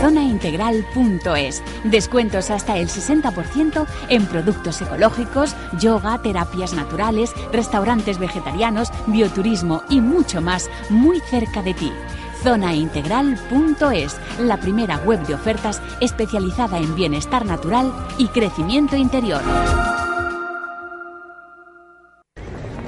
zonaintegral.es. Descuentos hasta el 60% en productos ecológicos, yoga, terapias naturales, restaurantes vegetarianos, bioturismo y mucho más muy cerca de ti. Zonaintegral.es, la primera web de ofertas especializada en bienestar natural y crecimiento interior.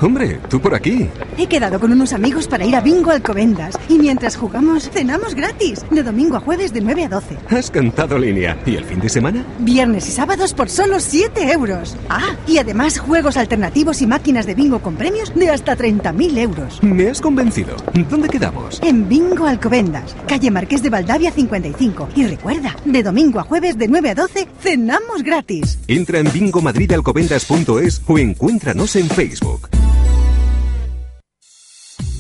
Hombre, tú por aquí. He quedado con unos amigos para ir a Bingo Alcobendas y mientras jugamos cenamos gratis, de domingo a jueves de 9 a 12. Has cantado línea. ¿Y el fin de semana? Viernes y sábados por solo 7 euros. Ah, y además juegos alternativos y máquinas de bingo con premios de hasta 30.000 euros. Me has convencido. ¿Dónde quedamos? En Bingo Alcobendas, calle Marqués de Valdavia 55. Y recuerda, de domingo a jueves de 9 a 12 cenamos gratis. Entra en bingomadridalcobendas.es o encuéntranos en Facebook.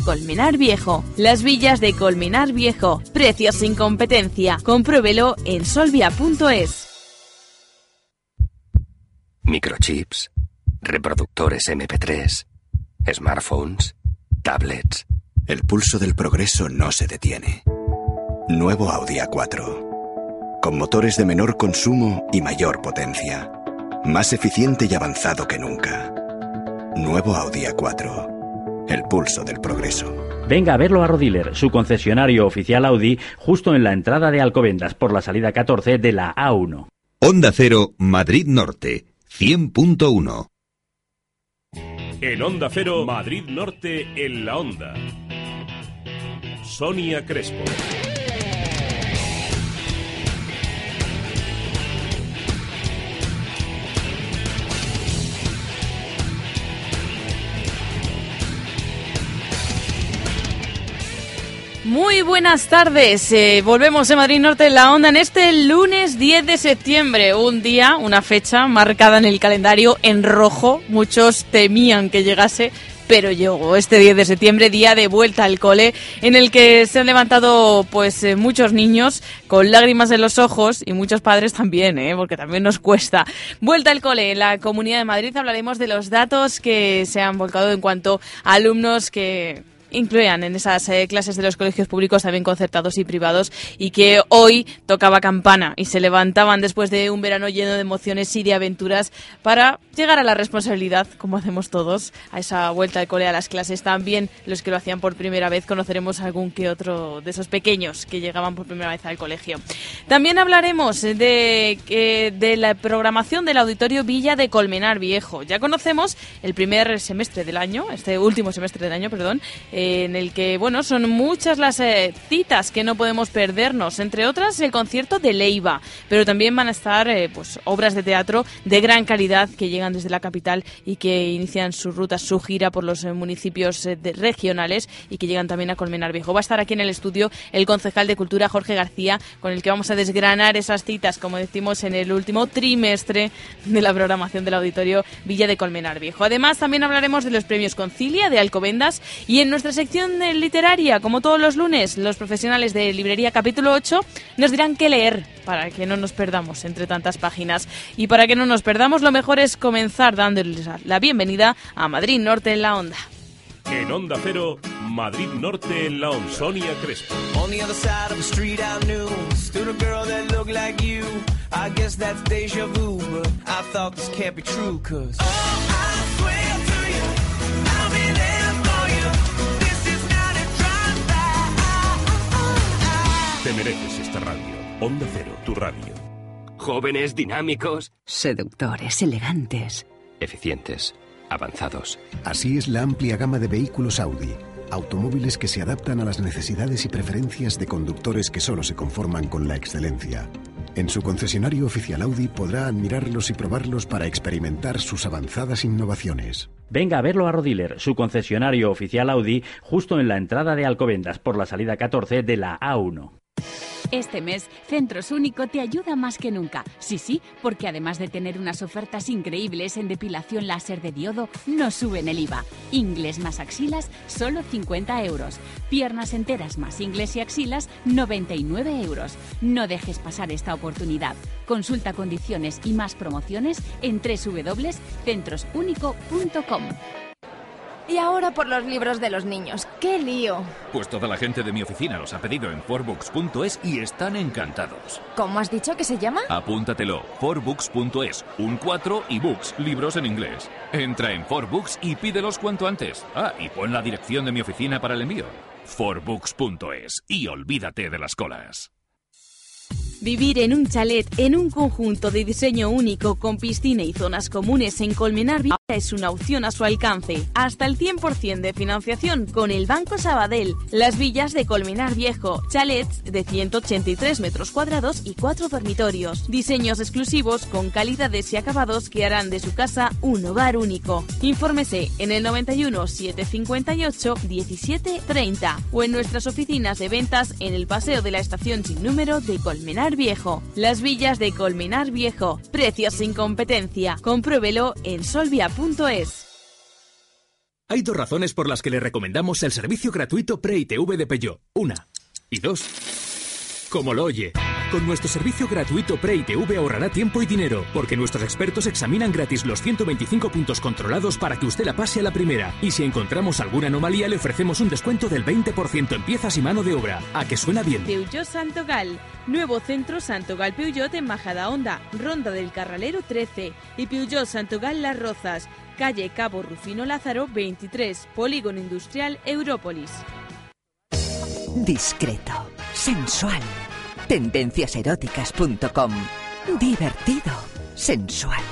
Colmenar Viejo. Las villas de Colmenar Viejo. Precios sin competencia. Compruébelo en solvia.es. Microchips, reproductores MP3, smartphones, tablets. El pulso del progreso no se detiene. Nuevo Audi A4. Con motores de menor consumo y mayor potencia. Más eficiente y avanzado que nunca. Nuevo Audi A4 el pulso del progreso. Venga a verlo a Rodiler, su concesionario oficial Audi, justo en la entrada de Alcobendas por la salida 14 de la A1. Onda Cero, Madrid Norte, 100.1. En Onda Cero, Madrid Norte, en la Onda. Sonia Crespo. Muy buenas tardes. Eh, volvemos en Madrid Norte en la onda en este lunes 10 de septiembre. Un día, una fecha marcada en el calendario en rojo. Muchos temían que llegase. Pero llegó este 10 de septiembre, día de vuelta al cole, en el que se han levantado pues eh, muchos niños con lágrimas en los ojos y muchos padres también, ¿eh? porque también nos cuesta. Vuelta al cole en la Comunidad de Madrid hablaremos de los datos que se han volcado en cuanto a alumnos que incluían en esas eh, clases de los colegios públicos, también concertados y privados, y que hoy tocaba campana y se levantaban después de un verano lleno de emociones y de aventuras para llegar a la responsabilidad, como hacemos todos, a esa vuelta de cole a las clases. También los que lo hacían por primera vez, conoceremos algún que otro de esos pequeños que llegaban por primera vez al colegio. También hablaremos de, de la programación del Auditorio Villa de Colmenar Viejo. Ya conocemos el primer semestre del año, este último semestre del año, perdón, en el que, bueno, son muchas las eh, citas que no podemos perdernos, entre otras el concierto de Leiva, pero también van a estar eh, pues obras de teatro de gran calidad que llegan desde la capital y que inician su ruta, su gira por los eh, municipios regionales y que llegan también a Colmenar Viejo. Va a estar aquí en el estudio el concejal de Cultura Jorge García, con el que vamos a desgranar esas citas, como decimos, en el último trimestre de la programación del auditorio Villa de Colmenar Viejo. Además, también hablaremos de los premios Concilia de Alcobendas y en nuestra sección literaria, como todos los lunes, los profesionales de Librería Capítulo 8 nos dirán qué leer para que no nos perdamos entre tantas páginas. Y para que no nos perdamos, lo mejor es comenzar dándoles la bienvenida a Madrid Norte en la Onda. En Onda Cero, Madrid Norte en la Onda. Sonia Crespo. On the other side of the street I knew stood a girl that looked like you. I guess that's deja vu, but I thought this can't be true, cause... Oh, I swear to you, Te mereces esta radio. Onda Cero, tu radio. Jóvenes, dinámicos. Seductores, elegantes. Eficientes, avanzados. Así es la amplia gama de vehículos Audi. Automóviles que se adaptan a las necesidades y preferencias de conductores que solo se conforman con la excelencia. En su concesionario oficial Audi podrá admirarlos y probarlos para experimentar sus avanzadas innovaciones. Venga a verlo a Rodiler, su concesionario oficial Audi, justo en la entrada de Alcobendas por la salida 14 de la A1. Este mes, Centros Único te ayuda más que nunca. Sí, sí, porque además de tener unas ofertas increíbles en depilación láser de diodo, no suben el IVA. Ingles más axilas, solo 50 euros. Piernas enteras más ingles y axilas, 99 euros. No dejes pasar esta oportunidad. Consulta condiciones y más promociones en www.centrosunico.com. Y ahora por los libros de los niños. ¡Qué lío! Pues toda la gente de mi oficina los ha pedido en forbooks.es y están encantados. ¿Cómo has dicho que se llama? Apúntatelo, forbooks.es, un 4 y books, libros en inglés. Entra en forbooks y pídelos cuanto antes. Ah, y pon la dirección de mi oficina para el envío. forbooks.es y olvídate de las colas. Vivir en un chalet en un conjunto de diseño único con piscina y zonas comunes en Colmenar Viejo es una opción a su alcance. Hasta el 100% de financiación con el Banco Sabadell. Las villas de Colmenar Viejo, chalets de 183 metros cuadrados y 4 dormitorios. Diseños exclusivos con calidades y acabados que harán de su casa un hogar único. Infórmese en el 91 758 17 30 o en nuestras oficinas de ventas en el Paseo de la Estación sin número de Colmenar Viejo. Las villas de Colmenar Viejo. Precios sin competencia. Compruébelo en Hay dos razones por las que le recomendamos el servicio gratuito Pre-ITV de Peugeot. Una. Y dos. Como lo oye. Con nuestro servicio gratuito Pre-ITV ahorrará tiempo y dinero, porque nuestros expertos examinan gratis los 125 puntos controlados para que usted la pase a la primera. Y si encontramos alguna anomalía, le ofrecemos un descuento del 20% en piezas y mano de obra. ¿A que suena bien? Peugeot Santogal. Nuevo centro Santogal Peugeot en Majada Honda, Ronda del Carralero 13 y Peugeot Santogal Las Rozas, calle Cabo Rufino Lázaro 23, Polígono Industrial Európolis. Discreto, sensual. Tendenciaseróticas.com. Divertido, sensual.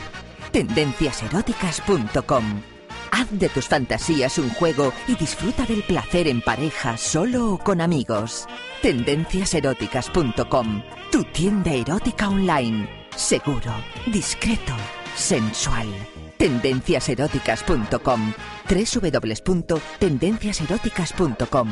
Tendenciaseróticas.com. Haz de tus fantasías un juego y disfruta del placer en pareja, solo o con amigos. Tendenciaseróticas.com. Tu tienda erótica online. Seguro, discreto, sensual. Tendenciaseróticas.com. www.tendenciaseróticas.com.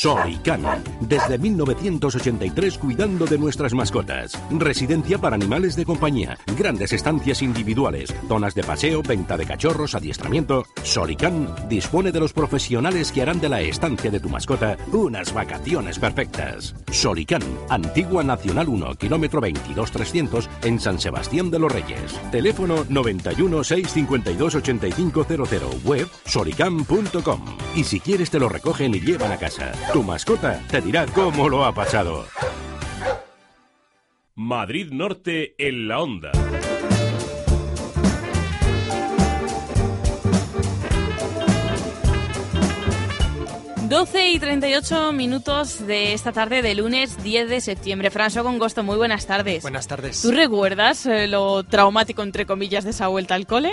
Solican. Desde 1983 cuidando de nuestras mascotas. Residencia para animales de compañía. Grandes estancias individuales. Zonas de paseo, venta de cachorros, adiestramiento. Solican dispone de los profesionales que harán de la estancia de tu mascota unas vacaciones perfectas. Solican. Antigua Nacional 1, kilómetro 22300 en San Sebastián de los Reyes. Teléfono 91 652 8500. Web solican.com. Y si quieres te lo recogen y llevan a casa. Tu mascota te dirá cómo lo ha pasado. Madrid Norte en la onda. 12 y 38 minutos de esta tarde de lunes 10 de septiembre. François Gongosto, muy buenas tardes. Buenas tardes. ¿Tú recuerdas eh, lo traumático, entre comillas, de esa vuelta al cole?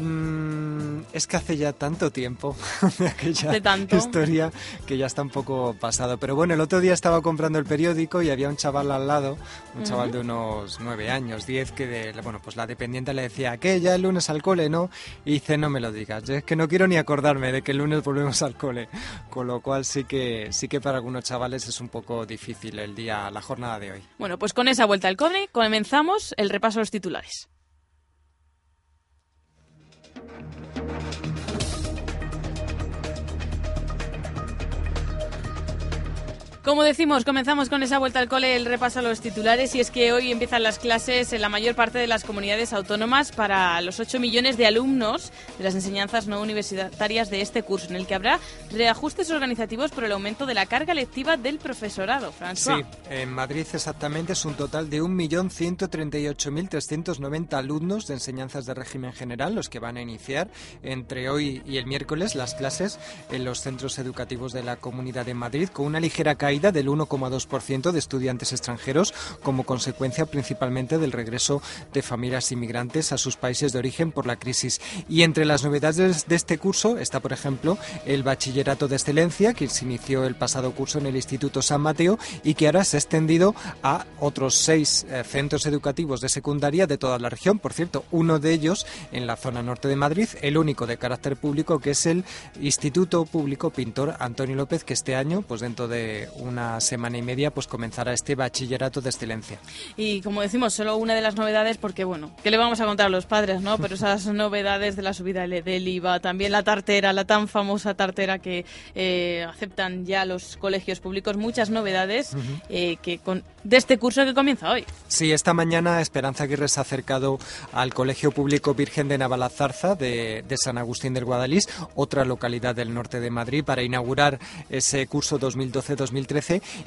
Mm, es que hace ya tanto tiempo de aquella ¿De tanto? historia que ya está un poco pasado. Pero bueno, el otro día estaba comprando el periódico y había un chaval al lado, un chaval de unos nueve años, diez, que de, bueno, pues la dependiente le decía que ya el lunes al cole, ¿no? Y dice, no me lo digas, es que no quiero ni acordarme de que el lunes volvemos al cole. Con lo cual sí que, sí que para algunos chavales es un poco difícil el día, la jornada de hoy. Bueno, pues con esa vuelta al cole comenzamos el repaso a los titulares. Thank you. Como decimos, comenzamos con esa vuelta al cole, el repaso a los titulares, y es que hoy empiezan las clases en la mayor parte de las comunidades autónomas para los 8 millones de alumnos de las enseñanzas no universitarias de este curso, en el que habrá reajustes organizativos por el aumento de la carga lectiva del profesorado. François. Sí, en Madrid exactamente es un total de 1.138.390 alumnos de enseñanzas de régimen general los que van a iniciar entre hoy y el miércoles las clases en los centros educativos de la Comunidad de Madrid con una ligera caída caída del 1,2% de estudiantes extranjeros como consecuencia principalmente del regreso de familias inmigrantes a sus países de origen por la crisis. Y entre las novedades de este curso está, por ejemplo, el Bachillerato de Excelencia, que se inició el pasado curso en el Instituto San Mateo y que ahora se ha extendido a otros seis eh, centros educativos de secundaria de toda la región. Por cierto, uno de ellos en la zona norte de Madrid, el único de carácter público, que es el Instituto Público Pintor Antonio López, que este año, pues dentro de una semana y media, pues comenzará este Bachillerato de Excelencia. Y como decimos, solo una de las novedades, porque bueno, ¿qué le vamos a contar a los padres, no? Pero esas novedades de la subida del IVA, también la tartera, la tan famosa tartera que eh, aceptan ya los colegios públicos, muchas novedades eh, que con, de este curso que comienza hoy. Sí, esta mañana Esperanza Aguirre se ha acercado al Colegio Público Virgen de Navalazarza de, de San Agustín del Guadalís, otra localidad del norte de Madrid, para inaugurar ese curso 2012-2013.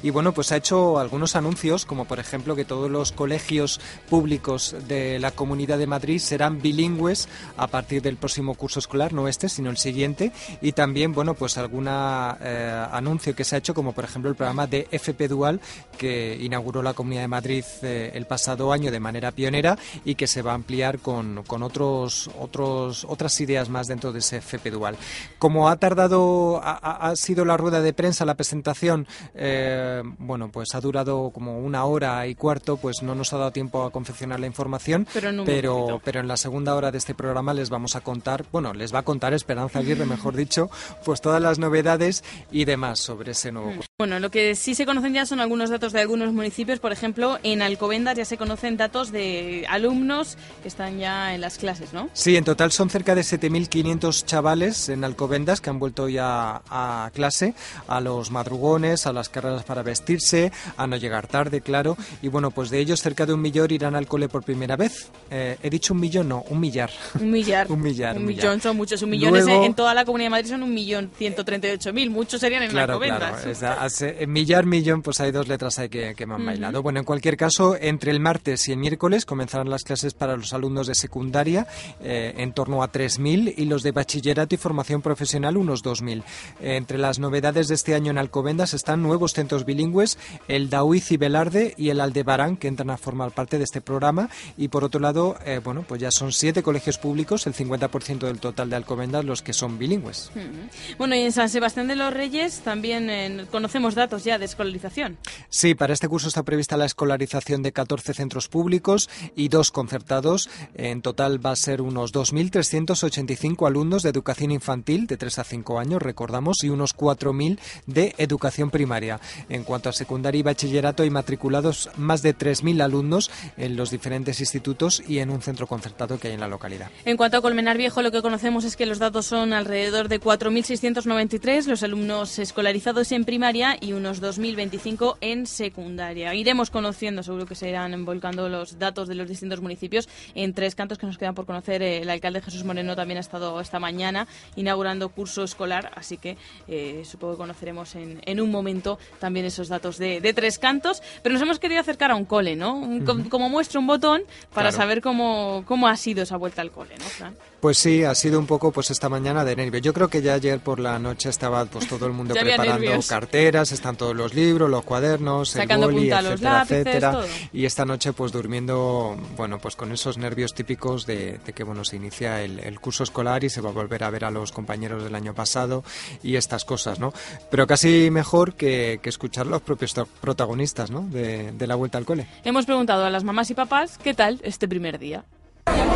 Y bueno, pues ha hecho algunos anuncios, como por ejemplo que todos los colegios públicos de la Comunidad de Madrid serán bilingües a partir del próximo curso escolar, no este, sino el siguiente. Y también, bueno, pues algún eh, anuncio que se ha hecho, como por ejemplo el programa de FP Dual, que inauguró la Comunidad de Madrid eh, el pasado año de manera pionera y que se va a ampliar con, con otros, otros, otras ideas más dentro de ese FP Dual. Como ha tardado, ha, ha sido la rueda de prensa, la presentación, eh, bueno, pues ha durado como una hora y cuarto, pues no nos ha dado tiempo a confeccionar la información, Pero en pero, pero en la segunda hora de este programa les vamos a contar, bueno, les va a contar Esperanza Aguirre, mejor dicho, pues todas las novedades y demás sobre ese nuevo curso. Bueno, lo que sí se conocen ya son algunos datos de algunos municipios. Por ejemplo, en Alcobendas ya se conocen datos de alumnos que están ya en las clases, ¿no? Sí, en total son cerca de 7.500 chavales en Alcobendas que han vuelto ya a clase, a los madrugones, a las carreras para vestirse, a no llegar tarde, claro. Y bueno, pues de ellos cerca de un millón irán al cole por primera vez. Eh, he dicho un millón, no, un millar. Un millar. un millar. Un millón son muchos. Un millón Luego- en toda la Comunidad de Madrid son un millón ciento treinta y ocho mil. Muchos serían en Claro, Alcobendas. claro. es- hace- en millar, millón, pues hay dos letras ahí que, que me han bailado. Bueno, en cualquier caso, entre el martes y el miércoles comenzarán las clases para los alumnos de secundaria, eh, en torno a 3.000, y los de bachillerato y formación profesional, unos 2.000. Eh, entre las novedades de este año en Alcobendas están nuevos centros bilingües, el Daoiz y Velarde y el Aldebarán, que entran a formar parte de este programa. Y por otro lado, eh, bueno, pues ya son siete colegios públicos, el 50% del total de Alcobendas, los que son bilingües. Ujú. Bueno, y en San Sebastián de los Reyes también eh, conocemos datos ya de escolarización. Sí, para este curso está prevista la escolarización de 14 centros públicos y dos concertados. En total va a ser unos 2.385 alumnos de educación infantil de 3 a 5 años, recordamos, y unos 4.000 de educación primaria. En cuanto a secundaria y bachillerato, hay matriculados más de 3.000 alumnos en los diferentes institutos y en un centro concertado que hay en la localidad. En cuanto a Colmenar Viejo, lo que conocemos es que los datos son alrededor de 4.693 los alumnos escolarizados en primaria y unos 2.025 en secundaria. Iremos conociendo, seguro que se irán volcando los datos de los distintos municipios en tres cantos que nos quedan por conocer. Eh, El alcalde Jesús Moreno también ha estado esta mañana inaugurando curso escolar, así que eh, supongo que conoceremos en, en un momento también esos datos de, de tres cantos. Pero nos hemos querido acercar a un cole, ¿no? Un- com- Como muestra un botón para Claro. saber cómo, cómo ha sido esa vuelta al cole, ¿no, Fran? Pues sí, ha sido un poco pues esta mañana de nervio. Yo creo que ya ayer por la noche estaba pues todo el mundo preparando nervios. carteras, están todos los libros, los cuadernos, Sacando el boli, punta etcétera, lápices, etcétera. todo. Y esta noche pues durmiendo, bueno, pues con esos nervios típicos de, de que bueno se inicia el, el curso escolar y se va a volver a ver a los compañeros del año pasado y estas cosas, ¿no? Pero casi mejor que, que escuchar los propios protagonistas, ¿no? De, de la vuelta al cole. Hemos preguntado a las mamás y papás qué tal este primer día.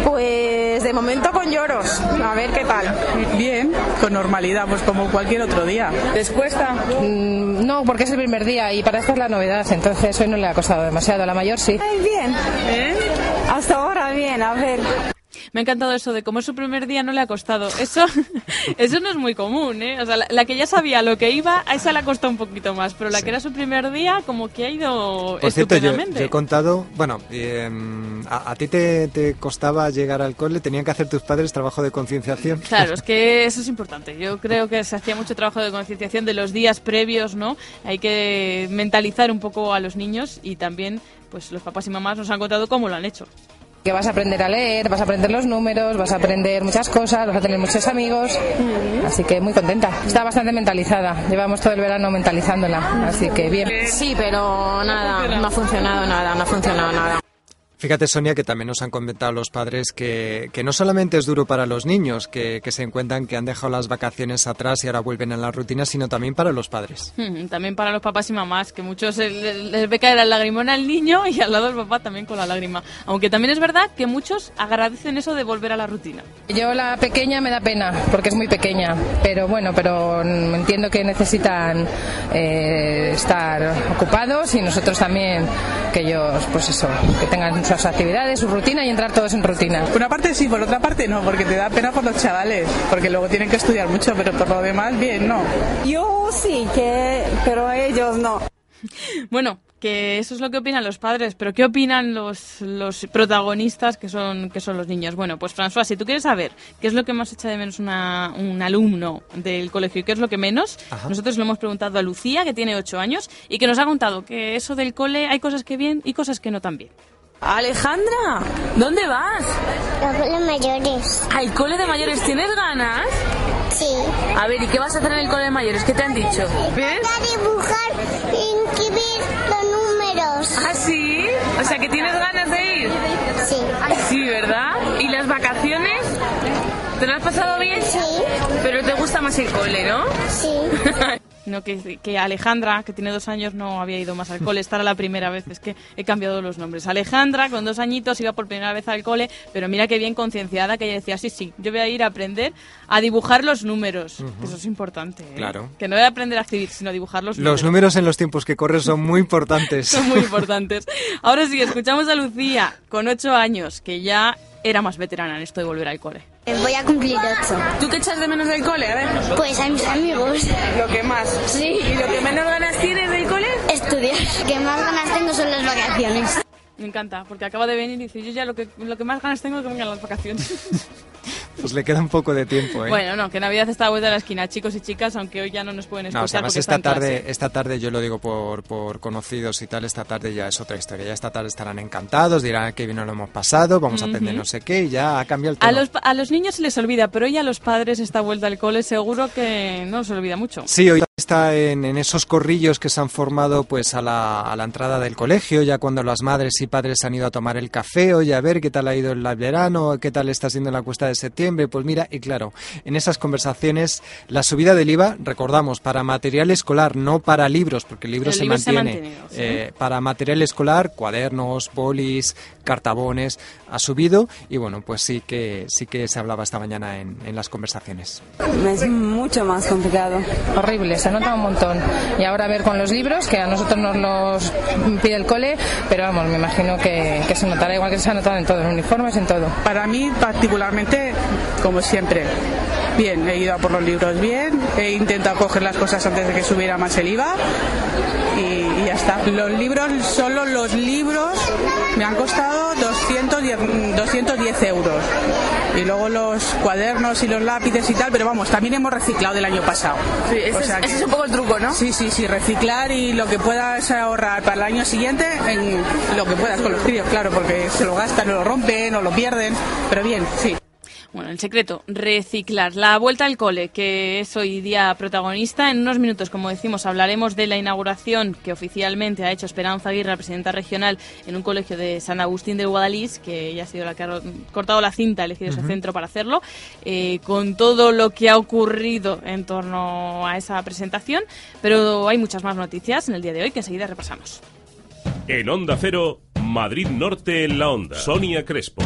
Pues de momento con lloros. A ver qué tal. Bien, con normalidad, pues como cualquier otro día. ¿Les cuesta? Mm, no, porque es el primer día y para esto es la novedad, entonces hoy no le ha costado demasiado. A la mayor sí. bien. Hasta ahora bien, a ver. Me ha encantado eso de como es su primer día no le ha costado. Eso, eso no es muy común, ¿eh? O sea, la, la que ya sabía lo que iba, a esa le ha costado un poquito más, pero la que era su primer día, como que ha ido Por cierto, yo, yo he contado, bueno, eh, a, a ti te, te costaba llegar al cole, tenían que hacer tus padres trabajo de concienciación. Claro, es que eso es importante. Yo creo que se hacía mucho trabajo de concienciación de los días previos, ¿no? Hay que mentalizar un poco a los niños y también, pues los papás y mamás nos han contado cómo lo han hecho. Que vas a aprender a leer, vas a aprender los números, vas a aprender muchas cosas, vas a tener muchos amigos. Así que muy contenta. Está bastante mentalizada. Llevamos todo el verano mentalizándola. Así que bien. Sí, pero nada, no ha funcionado nada, no ha funcionado nada. Fíjate, Sonia, que también nos han comentado los padres que, que no solamente es duro para los niños, que, que, se encuentran que han dejado las vacaciones atrás y ahora vuelven a la rutina, sino también para los padres. Hmm, también para los papás y mamás, que muchos les ve caer la lagrimona al niño y al lado del papá también con la lágrima. Aunque también es verdad que muchos agradecen eso de volver a la rutina. Yo la pequeña me da pena, porque es muy pequeña, pero bueno, pero entiendo que necesitan eh, estar ocupados y nosotros también, que ellos, pues eso, que tengan sus actividades, su rutina y entrar todos en rutina. Por una parte sí, por otra parte no, porque te da pena por los chavales, porque luego tienen que estudiar mucho, pero por lo demás bien, no. Yo sí, que, pero ellos no. Bueno, que eso es lo que opinan los padres, pero ¿qué opinan los, los protagonistas que son, que son los niños? Bueno, pues François, si tú quieres saber qué es lo que más echa de menos una, un alumno del colegio y qué es lo que menos, Ajá. nosotros lo hemos preguntado a Lucía, que tiene 8 años, y que nos ha contado que eso del cole hay cosas que bien y cosas que no tan bien. Alejandra, ¿dónde vas? Al cole de mayores. ¿Al cole de mayores tienes ganas? Sí. A ver, ¿y qué vas a hacer en el cole de mayores? ¿Qué te han dicho? ¿Ves? A dibujar y escribir los números. ¿Ah, sí? O sea, que tienes ganas de ir. Sí. Sí, ¿verdad? ¿Y las vacaciones? ¿Te lo has pasado bien? Sí. Pero te gusta más el cole, ¿no? Sí. no que, que, Alejandra, que tiene dos años, no había ido más al cole. Esta era la primera vez, es que he cambiado los nombres. Alejandra, con dos añitos, iba por primera vez al cole, pero mira qué bien concienciada que ella decía, sí, sí, yo voy a ir a aprender a dibujar los números. Uh -huh. Eso es importante. ¿eh? Claro. Que no voy a aprender a escribir, sino a dibujar los, los números. Los números en los tiempos que corren son muy importantes. son muy importantes. Ahora sí, escuchamos a Lucía, con ocho años, que ya era más veterana en esto de volver al cole. Voy a cumplir ocho. ¿Tú qué echas de menos del cole? A ver. Pues a mis amigos. Lo que más. Sí. ¿Y lo que menos ganas tienes del cole? Estudiar. Lo que más ganas tengo son las vacaciones. Me encanta, porque acaba de venir y dice, yo ya lo que, lo que más ganas tengo es que vengan las vacaciones. Pues le queda un poco de tiempo, ¿eh? Bueno, no, que Navidad está a vuelta de la esquina, chicos y chicas, aunque hoy ya no nos pueden escuchar. No, o sea, además esta tarde, esta tarde, yo lo digo por, por conocidos y tal, esta tarde ya es otra historia. Ya esta tarde estarán encantados, dirán que bien lo hemos pasado, vamos uh -huh. a aprender no sé qué y ya ha cambiado el tema. A los, a los niños se les olvida, pero hoy a los padres esta vuelta al cole seguro que no se olvida mucho. Sí, hoy está en, en, esos corrillos que se han formado pues a la, a la entrada del colegio, ya cuando las madres y padres han ido a tomar el café, oye, a ver qué tal ha ido el verano, qué tal está siendo la cuesta de septiembre, pues mira, y claro, en esas conversaciones la subida del IVA, recordamos, para material escolar, no para libros, porque el libro, el se, libro mantiene, se mantiene ¿sí? eh, para material escolar, cuadernos, bolis, cartabones, ha subido y bueno, pues sí que sí que se hablaba esta mañana en, en las conversaciones. Es mucho más complicado. Horrible, se nota un montón. Y ahora a ver con los libros, que a nosotros nos los pide el cole, pero vamos, me imagino que, que se notará igual que se ha notado en todo, en uniformes, en todo. Para mí, particularmente, como siempre, bien, he ido a por los libros bien, he intentado coger las cosas antes de que subiera más el IVA y, y ya está. Los libros, solo los libros, me han costado 210, 210 euros. Y luego los cuadernos y los lápices y tal, pero vamos, también hemos reciclado del año pasado. Sí, ese, o sea es, ese es un poco el truco, ¿no? Sí, sí, sí, reciclar y lo que puedas ahorrar para el año siguiente, en lo que puedas con los críos, claro, porque se lo gastan o lo rompen o lo pierden, pero bien, sí. Bueno, el secreto, reciclar. La vuelta al cole, que es hoy día protagonista. En unos minutos, como decimos, hablaremos de la inauguración que oficialmente ha hecho Esperanza Aguirre, presidenta regional, en un colegio de San Agustín de Guadalís, que ella ha sido la que ha cortado la cinta, ha elegido uh -huh. ese centro para hacerlo, eh, con todo lo que ha ocurrido en torno a esa presentación. Pero hay muchas más noticias en el día de hoy que enseguida repasamos. En Onda Cero, Madrid Norte en la Onda. Sonia Crespo.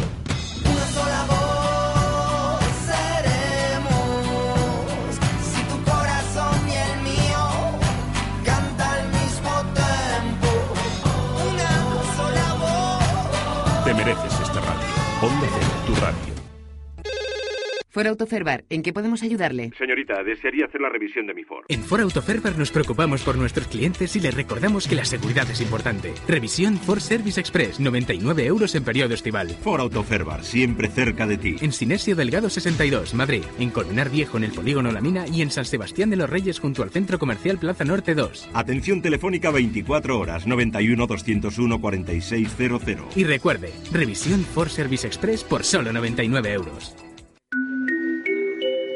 For Autoferbar, ¿en qué podemos ayudarle? Señorita, desearía hacer la revisión de mi Ford. En For Autoferbar nos preocupamos por nuestros clientes y les recordamos que la seguridad es importante. Revisión Ford Service Express, 99 euros en periodo estival. For Autoferbar, siempre cerca de ti. En Sinesio Delgado 62, Madrid. En Colmenar Viejo, en el Polígono La Mina. Y en San Sebastián de los Reyes, junto al Centro Comercial Plaza Norte 2. Atención telefónica 24 horas, 91 201 4600. Y recuerde, revisión Ford Service Express por solo 99 euros.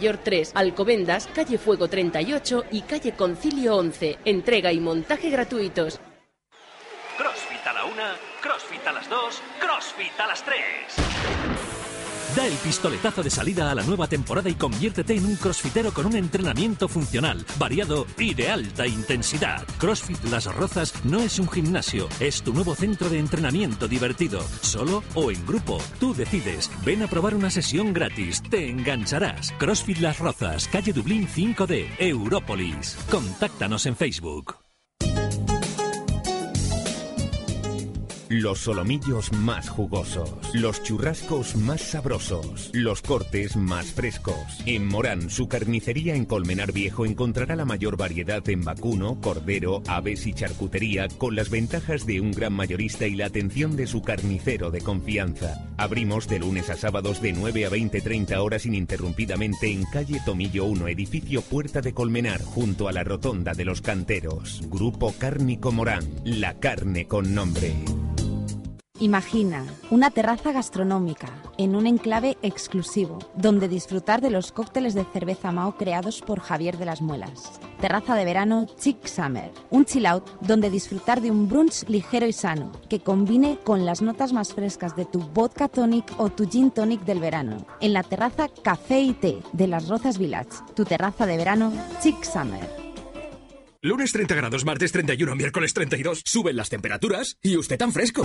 3, Alcobendas, calle Fuego 38 y calle Concilio 11. Entrega y montaje gratuitos. CrossFit a la una, CrossFit a las dos, CrossFit a las tres. Da el pistoletazo de salida a la nueva temporada y conviértete en un crossfitero con un entrenamiento funcional, variado y de alta intensidad. CrossFit Las Rozas no es un gimnasio, es tu nuevo centro de entrenamiento divertido, solo o en grupo. Tú decides. Ven a probar una sesión gratis, te engancharás. CrossFit Las Rozas, calle Dublín 5D, Európolis. Contáctanos en Facebook. Los solomillos más jugosos, los churrascos más sabrosos, los cortes más frescos. En Morán, su carnicería en Colmenar Viejo encontrará la mayor variedad en vacuno, cordero, aves y charcutería con las ventajas de un gran mayorista y la atención de su carnicero de confianza. Abrimos de lunes a sábados de 9 a 20-30 horas ininterrumpidamente en calle Tomillo 1, edificio Puerta de Colmenar, junto a la Rotonda de los Canteros. Grupo Cárnico Morán, la carne con nombre. Imagina una terraza gastronómica en un enclave exclusivo, donde disfrutar de los cócteles de cerveza Mao creados por Javier de las Muelas. Terraza de verano Chic Summer, un chill out donde disfrutar de un brunch ligero y sano, que combine con las notas más frescas de tu vodka tonic o tu gin tonic del verano. En la terraza Café y Té de las Rozas Village, tu terraza de verano Chic Summer. Lunes 30 grados, martes 31, miércoles 32. Suben las temperaturas y usted tan fresco.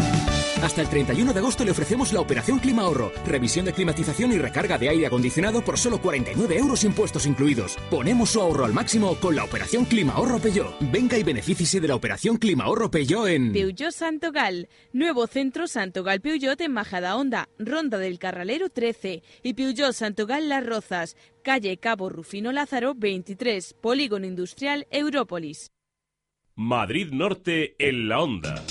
Hasta el 31 de agosto le ofrecemos la operación Clima Ahorro. Revisión de climatización y recarga de aire acondicionado por solo 49 euros impuestos incluidos. Ponemos su ahorro al máximo con la operación Clima Ahorro Peugeot. Venga y benefíciese de la operación Clima Ahorro Peugeot en... Peugeot Santogal, nuevo centro Santogal Peugeot en Majada Honda, Ronda del Carralero 13 y Peugeot Santogal Las Rozas, calle Cabo Rufino Lázaro 23, Polígono Industrial Európolis. Madrid Norte en la onda.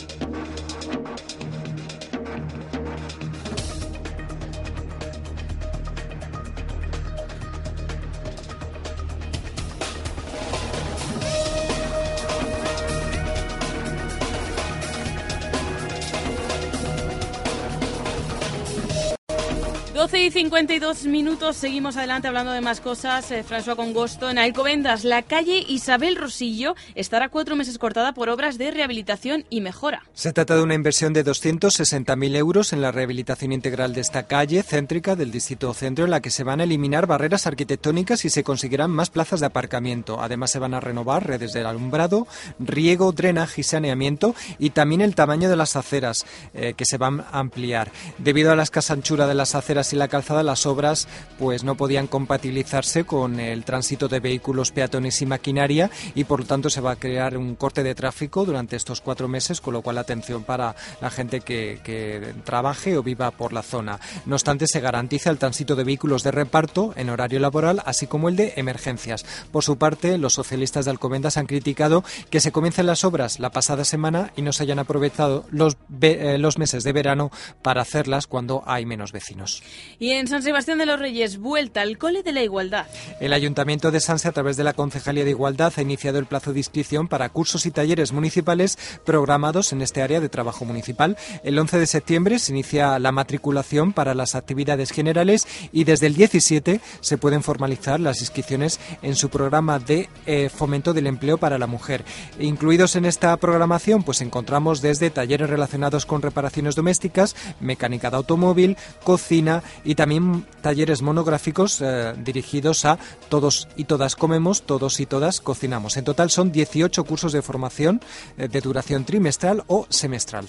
Doce y 52 minutos, seguimos adelante hablando de más cosas. Eh, François Congosto, en Alcobendas, la calle Isabel Rosillo estará cuatro meses cortada por obras de rehabilitación y mejora. Se trata de una inversión de 260.000 euros en la rehabilitación integral de esta calle céntrica del distrito centro, en la que se van a eliminar barreras arquitectónicas y se conseguirán más plazas de aparcamiento. Además, se van a renovar redes de alumbrado, riego, drenaje y saneamiento y también el tamaño de las aceras, eh, que se van a ampliar. Debido a la escasa anchura de las aceras y la calzada, las obras pues no podían compatibilizarse con el tránsito de vehículos, peatones y maquinaria y por lo tanto se va a crear un corte de tráfico durante estos cuatro meses, con lo cual atención para la gente que, trabaje o viva por la zona. No obstante, se garantiza el tránsito de vehículos de reparto en horario laboral, así como el de emergencias. Por su parte, los socialistas de Alcobendas han criticado que se comiencen las obras la pasada semana y no se hayan aprovechado los, eh, los meses de verano para hacerlas cuando hay menos vecinos. Y en San Sebastián de los Reyes, vuelta al Cole de la Igualdad. El Ayuntamiento de Sanse, a través de la Concejalía de Igualdad, ha iniciado el plazo de inscripción para cursos y talleres municipales programados en este área de trabajo municipal. El 11 de septiembre se inicia la matriculación para las actividades generales y desde el 17 se pueden formalizar las inscripciones en su programa de eh, fomento del empleo para la mujer. Incluidos en esta programación, pues encontramos desde talleres relacionados con reparaciones domésticas, mecánica de automóvil, cocina, y también talleres monográficos eh, dirigidos a todos y todas comemos, todos y todas cocinamos. En total son 18 cursos de formación eh, de duración trimestral o semestral.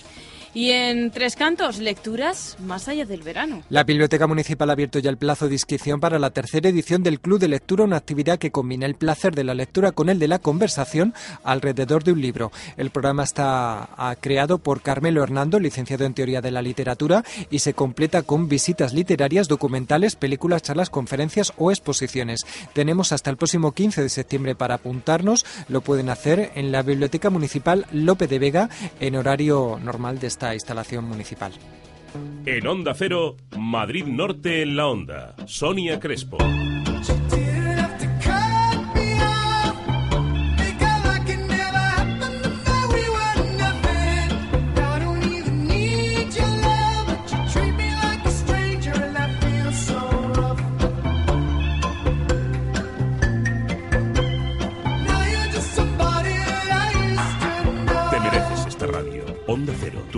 Y en Tres Cantos, lecturas más allá del verano. La Biblioteca Municipal ha abierto ya el plazo de inscripción para la tercera edición del Club de Lectura, una actividad que combina el placer de la lectura con el de la conversación alrededor de un libro. El programa está creado por Carmelo Hernando, licenciado en Teoría de la Literatura, y se completa con visitas literarias, documentales, películas, charlas, conferencias o exposiciones. Tenemos hasta el próximo 15 de septiembre para apuntarnos. Lo pueden hacer en la Biblioteca Municipal Lope de Vega en horario normal de esta instalación municipal. En Onda Cero, Madrid Norte en la Onda. Sonia Crespo.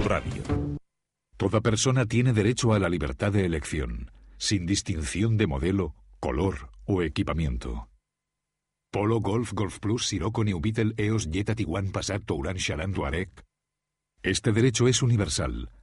Radio. Toda persona tiene derecho a la libertad de elección, sin distinción de modelo, color o equipamiento. Polo Golf Golf Plus Sirocco New Beetle EOS Jetta Tiguan Passat Touran Charan Touareg. Este derecho es universal.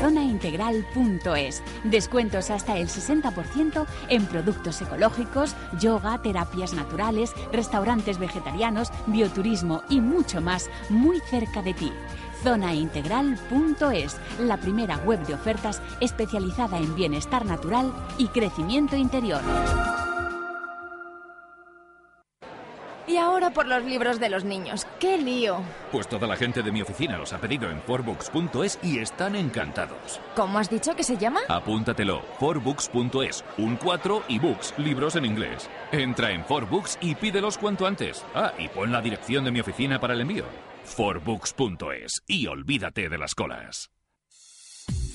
Zonaintegral.es. Descuentos hasta el 60% en productos ecológicos, yoga, terapias naturales, restaurantes vegetarianos, bioturismo y mucho más muy cerca de ti. Zonaintegral.es, la primera web de ofertas especializada en bienestar natural y crecimiento interior. Y ahora por los libros de los niños. ¡Qué lío! Pues toda la gente de mi oficina los ha pedido en forbooks.es y están encantados. ¿Cómo has dicho que se llama? Apúntatelo, forbooks.es, un 4 y books, libros en inglés. Entra en forbooks y pídelos cuanto antes. Ah, y pon la dirección de mi oficina para el envío. forbooks.es y olvídate de las colas.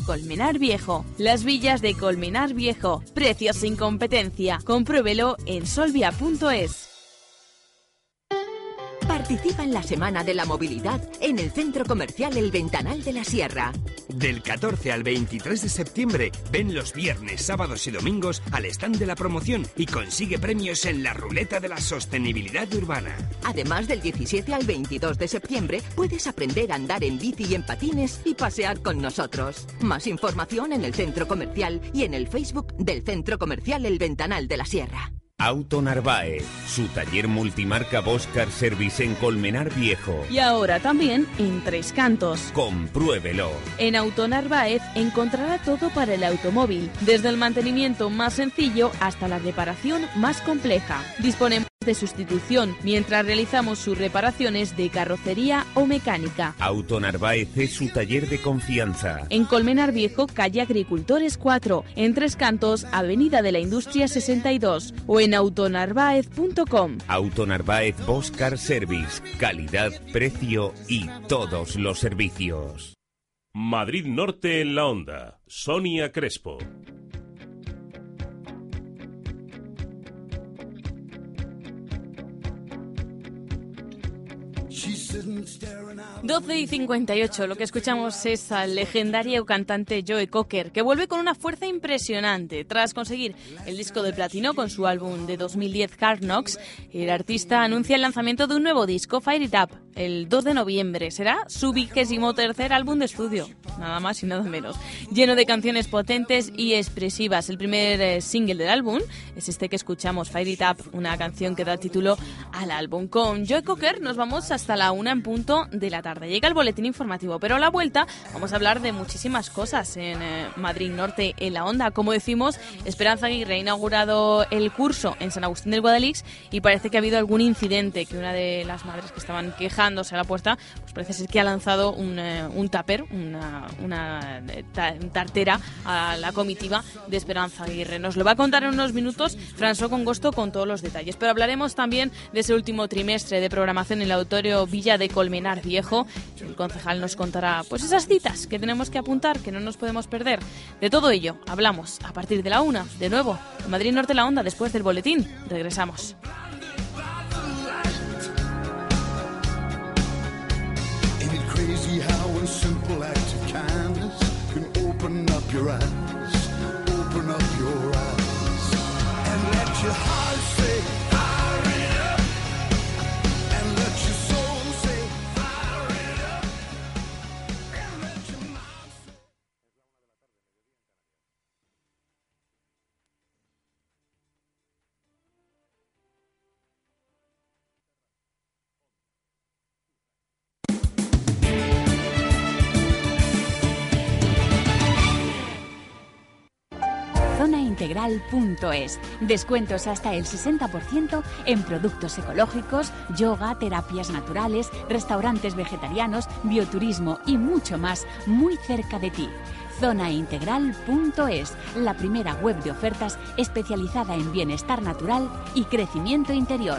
Colmenar Viejo. Las villas de Colmenar Viejo. Precios sin competencia. Compruébelo en solvia.es. Participa en la Semana de la Movilidad en el Centro Comercial El Ventanal de la Sierra. Del 14 al 23 de septiembre, ven los viernes, sábados y domingos al stand de la promoción y consigue premios en la ruleta de la sostenibilidad urbana. Además, del 17 al 22 de septiembre puedes aprender a andar en bici y en patines y pasear con nosotros. Más información en el Centro Comercial y en el Facebook del Centro Comercial El Ventanal de la Sierra. Auto Narváez, su taller multimarca Boscar Service en Colmenar Viejo. Y ahora también en Tres Cantos. Compruébelo. En Auto Narváez encontrará todo para el automóvil, desde el mantenimiento más sencillo hasta la reparación más compleja. Disponemos de sustitución mientras realizamos sus reparaciones de carrocería o mecánica. Auto Narváez es su taller de confianza. En Colmenar Viejo, calle Agricultores 4, en Tres Cantos, Avenida de la Industria 62 o en autonarváez.com. Auto Narváez Boscar Service, calidad, precio y todos los servicios. Madrid Norte en la Onda. Sonia Crespo. 12 y 58, lo que escuchamos es al legendario cantante Joe Cocker, que vuelve con una fuerza impresionante. Tras conseguir el disco de platino con su álbum de 2010 Hard Knocks, el artista anuncia el lanzamiento de un nuevo disco, Fire It Up. El 2 de noviembre. Será su vigésimo tercer álbum de estudio, nada más y nada menos. Lleno de canciones potentes y expresivas. El primer eh, single del álbum es este que escuchamos, Fire It Up, una canción que da título al álbum. Con Joy Cocker nos vamos hasta la una en punto de la tarde. Llega el boletín informativo, pero a la vuelta vamos a hablar de muchísimas cosas en eh, Madrid Norte, en la onda. Como decimos, Esperanza Aguirre ha inaugurado el curso en San Agustín del Guadalix y parece que ha habido algún incidente, que una de las madres que estaban quejándose a la puerta, pues parece ser que ha lanzado un, eh, un tupper, una, una eh, ta- tartera a la comitiva de Esperanza Aguirre. Nos lo va a contar en unos minutos François Congosto con todos los detalles. Pero hablaremos también de ese último trimestre de programación en el auditorio Villa de Colmenar Viejo. El concejal nos contará pues esas citas que tenemos que apuntar, que no nos podemos perder. De todo ello hablamos a partir de la una, de nuevo, en Madrid Norte la Onda, después del boletín. Regresamos. Crazy how a simple act of kindness can open up your eyes, Zonaintegral.es. Descuentos hasta el 60% en productos ecológicos, yoga, terapias naturales, restaurantes vegetarianos, bioturismo y mucho más muy cerca de ti. Zonaintegral.es, la primera web de ofertas especializada en bienestar natural y crecimiento interior.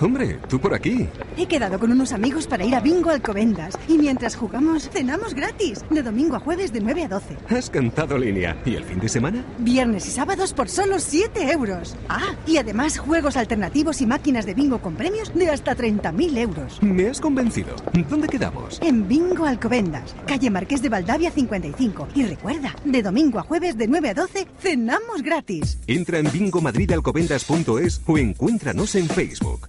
Hombre, tú por aquí. He quedado con unos amigos para ir a Bingo Alcobendas y mientras jugamos cenamos gratis, de domingo a jueves de 9 a 12. Has cantado línea. ¿Y el fin de semana? Viernes y sábados por solo 7 euros. Ah, y además juegos alternativos y máquinas de bingo con premios de hasta 30.000 euros. Me has convencido. ¿Dónde quedamos? En Bingo Alcobendas, calle Marqués de Valdavia 55. Y recuerda, de domingo a jueves de 9 a 12, cenamos gratis. Entra en bingomadridalcobendas.es o encuéntranos en Facebook.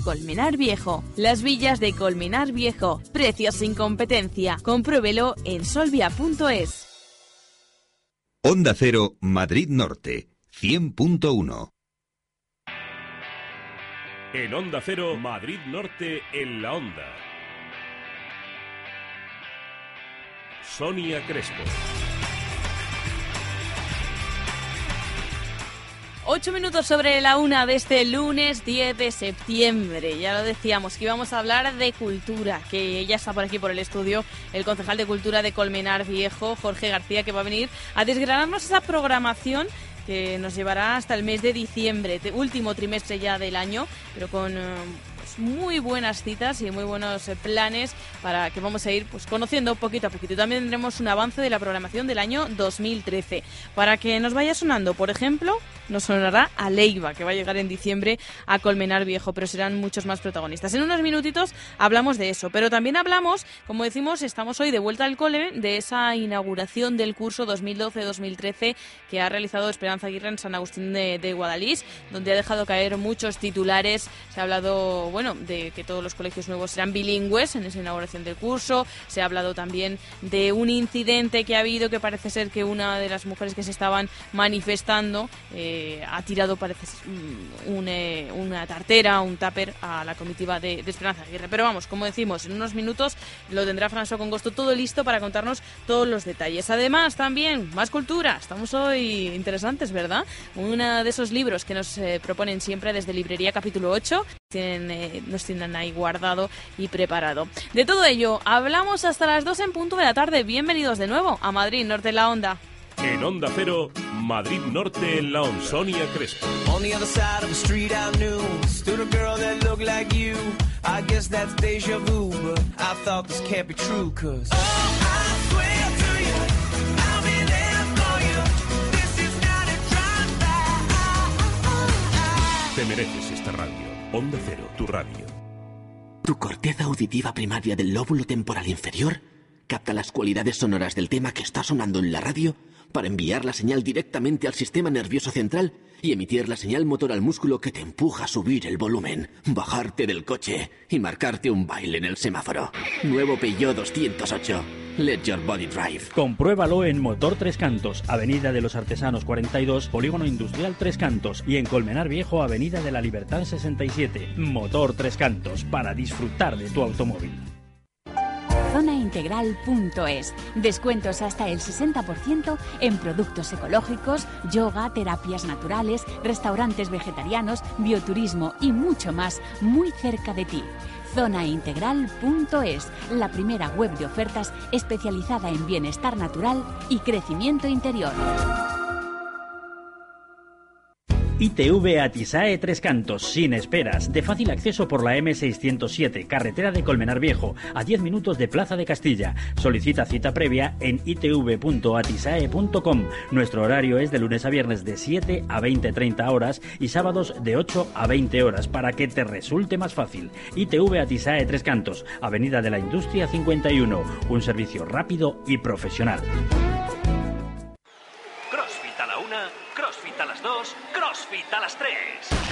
Colmenar Viejo. Las villas de Colmenar Viejo. Precios sin competencia. Compruébelo en solvia.es. Onda Cero, Madrid Norte, 100.1. En Onda Cero, Madrid Norte, en la Onda. Sonia Crespo. Ocho minutos sobre la una de este lunes 10 de septiembre. Ya lo decíamos que íbamos a hablar de cultura, que ya está por aquí por el estudio el concejal de cultura de Colmenar Viejo, Jorge García, que va a venir a desgranarnos esa programación que nos llevará hasta el mes de diciembre, último trimestre ya del año, pero con muy buenas citas y muy buenos eh, planes para que vamos a ir pues conociendo poquito a poquito. También tendremos un avance de la programación del año 2013 para que nos vaya sonando, por ejemplo, nos sonará a Leiva, que va a llegar en diciembre a Colmenar Viejo, pero serán muchos más protagonistas. En unos minutitos hablamos de eso, pero también hablamos, como decimos, estamos hoy de vuelta al cole, de esa inauguración del curso 2012-2013 que ha realizado Esperanza Aguirre en San Agustín de, de Guadalís, donde ha dejado caer muchos titulares. Se ha hablado, bueno, de que todos los colegios nuevos serán bilingües en esa inauguración del curso. Se ha hablado también de un incidente que ha habido, que parece ser que una de las mujeres que se estaban manifestando eh, ha tirado, parece ser, mm, eh, una tartera, un tupper a la comitiva de, Esperanza Aguirre. Pero vamos, como decimos, en unos minutos lo tendrá François Congosto todo listo para contarnos todos los detalles. Además, también, más cultura. Estamos hoy interesantes, ¿verdad? Uno de esos libros que nos eh, proponen siempre desde Librería Capítulo 8 tienen, nos tienen ahí guardado y preparado. De todo ello, hablamos hasta las 2 en punto de la tarde. Bienvenidos de nuevo a Madrid, Norte de la Onda. En Onda Cero, Madrid Norte en la Onsonia Crespo. On the other side of the street I knew stood a girl that looked like you. I guess that's deja vu, but I thought this can't be true, cause. Oh, I swear to you, I'll be there for you. This is not a drive-by. Te mereces esta radio. Onda Cero, tu radio. Tu corteza auditiva primaria del lóbulo temporal inferior capta las cualidades sonoras del tema que está sonando en la radio para enviar la señal directamente al sistema nervioso central y emitir la señal motor al músculo que te empuja a subir el volumen, bajarte del coche y marcarte un baile en el semáforo. Nuevo Peugeot 208. Let your body drive. Compruébalo en Motor Tres Cantos, Avenida de los Artesanos 42, Polígono Industrial Tres Cantos y en Colmenar Viejo, Avenida de la Libertad 67. Motor Tres Cantos, para disfrutar de tu automóvil. Zonaintegral.es. Descuentos hasta el 60% en productos ecológicos, yoga, terapias naturales, restaurantes vegetarianos, bioturismo y mucho más muy cerca de ti. Zonaintegral.es, la primera web de ofertas especializada en bienestar natural y crecimiento interior. ITV Atisae Tres Cantos, sin esperas, de fácil acceso por la M607, carretera de Colmenar Viejo, a 10 minutos de Plaza de Castilla. Solicita cita previa en itv.atisae.com. Nuestro horario es de lunes a viernes de 7 a 20-30 horas y sábados de 8 a 20 horas para que te resulte más fácil. ITV Atisae Tres Cantos, Avenida de la Industria 51, un servicio rápido y profesional. A las tres.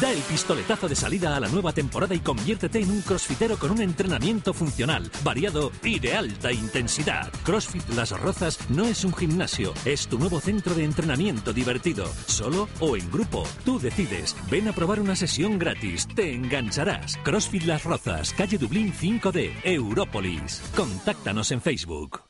Da el pistoletazo de salida a la nueva temporada y conviértete en un crossfitero con un entrenamiento funcional, variado y de alta intensidad. CrossFit Las Rozas no es un gimnasio, es tu nuevo centro de entrenamiento divertido, solo o en grupo. Tú decides. Ven a probar una sesión gratis, te engancharás. CrossFit Las Rozas, calle Dublín 5D, Európolis. Contáctanos en Facebook.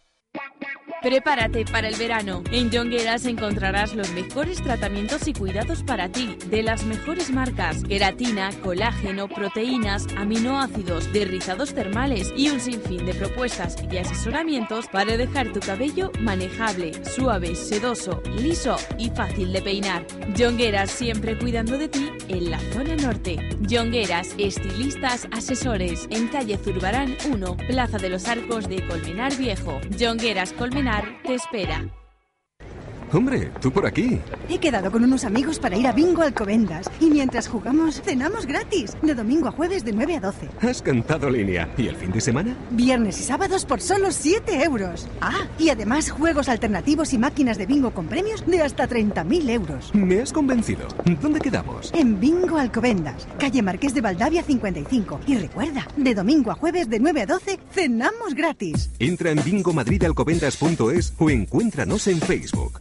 Prepárate para el verano. En Jongueras encontrarás los mejores tratamientos y cuidados para ti, de las mejores marcas: queratina, colágeno, proteínas, aminoácidos, derrizados termales y un sinfín de propuestas y asesoramientos para dejar tu cabello manejable, suave, sedoso, liso y fácil de peinar. Jongueras siempre cuidando de ti en la zona norte. Jongueras, estilistas, asesores en calle Zurbarán 1, Plaza de los Arcos de Colmenar Viejo. Jongueras Colmenar te espera. Hombre, tú por aquí. He quedado con unos amigos para ir a Bingo Alcobendas y mientras jugamos cenamos gratis, de domingo a jueves de 9 a 12. Has cantado línea. ¿Y el fin de semana? Viernes y sábados por solo 7 euros. Ah, y además juegos alternativos y máquinas de bingo con premios de hasta 30.000 euros. Me has convencido. ¿Dónde quedamos? En Bingo Alcobendas, calle Marqués de Valdavia 55. Y recuerda, de domingo a jueves de 9 a 12 cenamos gratis. Entra en bingomadridalcobendas.es o encuéntranos en Facebook.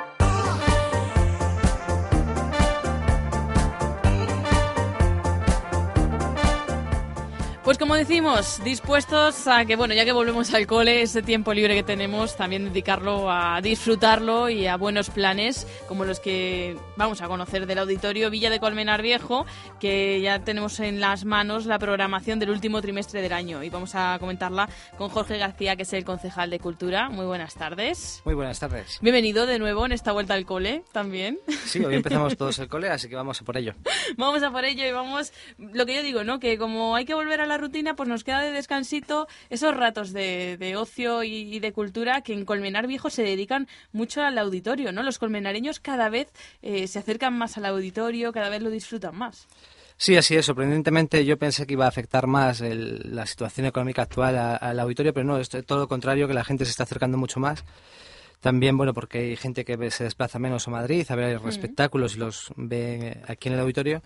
Pues como decimos, dispuestos a que, bueno, ya que volvemos al cole, ese tiempo libre que tenemos, también dedicarlo a disfrutarlo y a buenos planes, como los que vamos a conocer del auditorio Villa de Colmenar Viejo, que ya tenemos en las manos la programación del último trimestre del año y vamos a comentarla con Jorge García, que es el concejal de Cultura. Muy buenas tardes. Muy buenas tardes. Bienvenido de nuevo en esta vuelta al cole también. Sí, hoy empezamos todos el cole, así que vamos a por ello. Vamos a por ello y vamos, lo que yo digo, ¿no? Que como hay que volver a la rutina, pues nos queda de descansito esos ratos de, de ocio y, y de cultura que en Colmenar Viejo se dedican mucho al auditorio, ¿no? Los colmenareños cada vez eh, se acercan más al auditorio, cada vez lo disfrutan más. Sí, así es. Sorprendentemente yo pensé que iba a afectar más el- la situación económica actual al auditorio, pero no, es todo lo contrario, que la gente se está acercando mucho más. También, bueno, porque hay gente que se desplaza menos a Madrid a ver Mm. espectáculos y los ve aquí en el auditorio.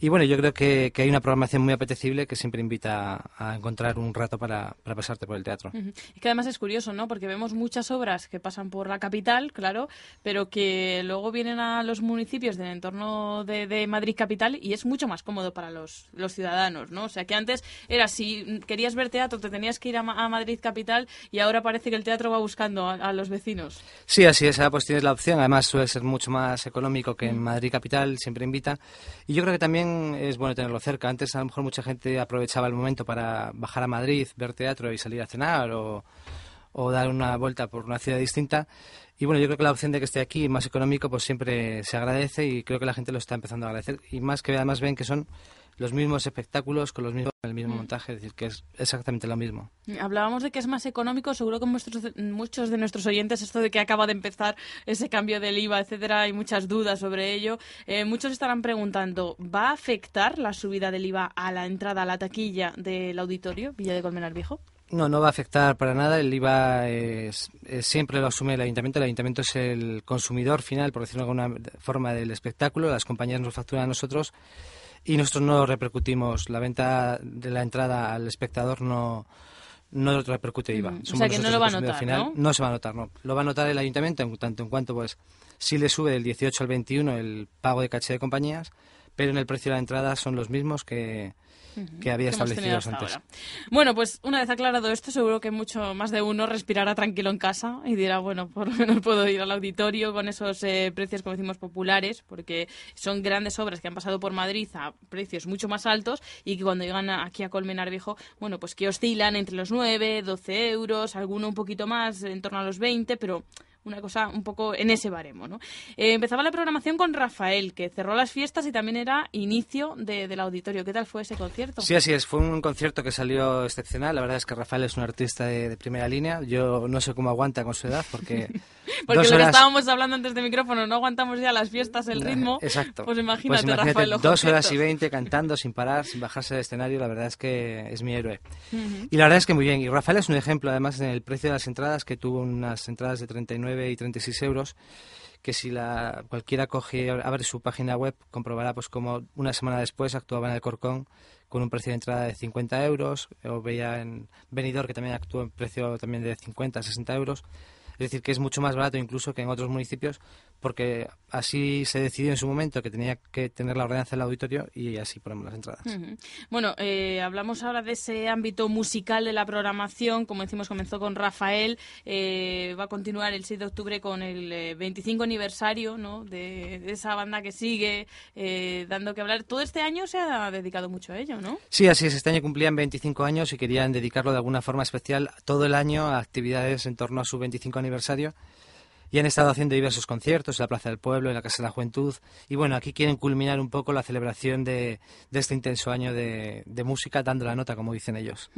Y bueno, yo creo que, que hay una programación muy apetecible que siempre invita a, encontrar un rato para, para pasarte por el teatro. Ujú. Y que además es curioso, ¿no? Porque vemos muchas obras que pasan por la capital, claro, pero que luego vienen a los municipios del entorno de, de Madrid capital y es mucho más cómodo para los, los ciudadanos, ¿no? O sea, que antes era si querías ver teatro te tenías que ir a, Ma- a Madrid capital y ahora parece que el teatro va buscando a, a los vecinos. Sí, así es, pues tienes la opción. Además suele ser mucho más económico que en. Madrid Capital, siempre invita. Y yo creo que también es bueno tenerlo cerca. Antes a lo mejor mucha gente aprovechaba el momento para bajar a Madrid, ver teatro y salir a cenar o, o dar una vuelta por una ciudad distinta. Y bueno, yo creo que la opción de que esté aquí, más económico, pues siempre se agradece y creo que la gente lo está empezando a agradecer. Y más que además ven que son los mismos espectáculos con los mismos, el mismo Mm. montaje, es decir, que es exactamente lo mismo. Hablábamos de que es más económico, seguro que muchos, muchos de nuestros oyentes, esto de que acaba de empezar ese cambio del IVA, etcétera, hay muchas dudas sobre ello. Eh, muchos estarán preguntando, ¿va a afectar la subida del IVA a la entrada a la taquilla del auditorio Villa de Colmenar Viejo? No, no va a afectar para nada. El IVA es, es- siempre lo asume el ayuntamiento. El ayuntamiento es el consumidor final, por decirlo de alguna forma, del espectáculo. Las compañías nos facturan a nosotros y nosotros no repercutimos. La venta de la entrada al espectador no, no repercute IVA. Mm, o sea que no lo va a notar, final. ¿no? se va a notar, no. Lo va a notar el ayuntamiento en tanto en cuanto, pues, si le sube del 18 al 21 el pago de caché de compañías, pero en el precio de la entrada son los mismos que, que había establecidos hasta antes. ahora. Bueno, pues una vez aclarado esto, seguro que mucho más de uno respirará tranquilo en casa y dirá, bueno, por lo menos puedo ir al auditorio con esos eh, precios, como decimos, populares, porque son grandes obras que han pasado por Madrid a precios mucho más altos y que cuando llegan a- aquí a Colmenar Viejo, bueno, pues que oscilan entre los 9, 12 euros, alguno un poquito más, en torno a los 20, pero una cosa un poco en ese baremo, ¿no? Eh, empezaba la programación con Rafael, que cerró las fiestas y también era inicio de- del auditorio. ¿Qué tal fue ese concierto? Sí, así es. Fue un concierto que salió excepcional. La verdad es que Rafael es un artista de, de primera línea. Yo no sé cómo aguanta con su edad, porque. Porque lo que estábamos hablando antes de micrófono, no aguantamos ya las fiestas, el ritmo. Exacto. Pues imagínate, Pues Rafael, los dos horas y veinte cantando sin parar, sin bajarse del escenario. La verdad es que es mi héroe. Y la verdad es que muy bien. Y Rafael es un ejemplo, además, en el precio de las entradas, que tuvo unas entradas de 39 y 36 euros, que si la cualquiera coge, abre su página web, comprobará pues como una semana después actuaba en el Corcón con un precio de entrada de 50 euros, o veía en Benidorm que también actuó en precio también de 50, 60 euros. Es decir, que es mucho más barato incluso que en otros municipios, porque así se decidió en su momento que tenía que tener la ordenanza del auditorio y así ponemos las entradas. Bueno, eh, hablamos ahora de ese ámbito musical de la programación. Como decimos, comenzó con Rafael. eh, va a continuar el 6 de octubre con el eh, 25 aniversario ¿no? de, de esa banda que sigue eh, dando que hablar. Todo este año se ha dedicado mucho a ello, ¿no? Sí, así es. Este año cumplían 25 años y querían dedicarlo de alguna forma especial todo el año a actividades en torno a su 25 aniversario. Y han estado haciendo diversos conciertos en la Plaza del Pueblo, en la Casa de la Juventud. Y bueno, aquí quieren culminar un poco la celebración de, de este intenso año de, de música, dando la nota, como dicen ellos.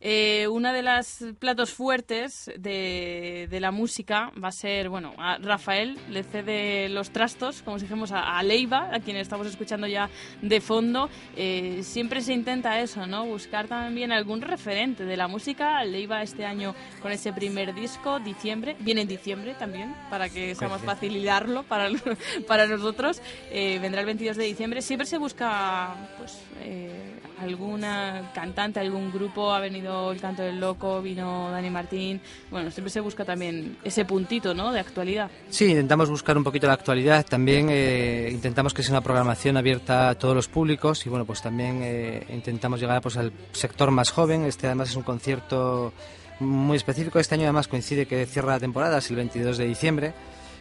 Eh, una de las platos fuertes de, de la música va a ser, bueno, a Rafael le cede los trastos, como si dijéramos, a, a Leiva, a quien estamos escuchando ya de fondo. Eh, siempre se intenta eso, ¿no? Buscar también algún referente de la música. Leiva este año con ese primer disco, diciembre, viene en diciembre también, para que sea más fácil hilarlo para, para nosotros. Eh, vendrá el 22 de diciembre. Siempre se busca, pues, eh, alguna cantante, algún grupo. Ha venido El Canto del Loco, vino Dani Martín. Bueno, siempre se busca también ese puntito, ¿no? De actualidad. Sí, intentamos buscar un poquito la actualidad. También eh, intentamos que sea una programación abierta a todos los públicos y bueno, pues también eh, intentamos llegar pues, al sector más joven. Este además es un concierto muy específico. Este año además coincide que cierra la temporada, es el 22 de diciembre,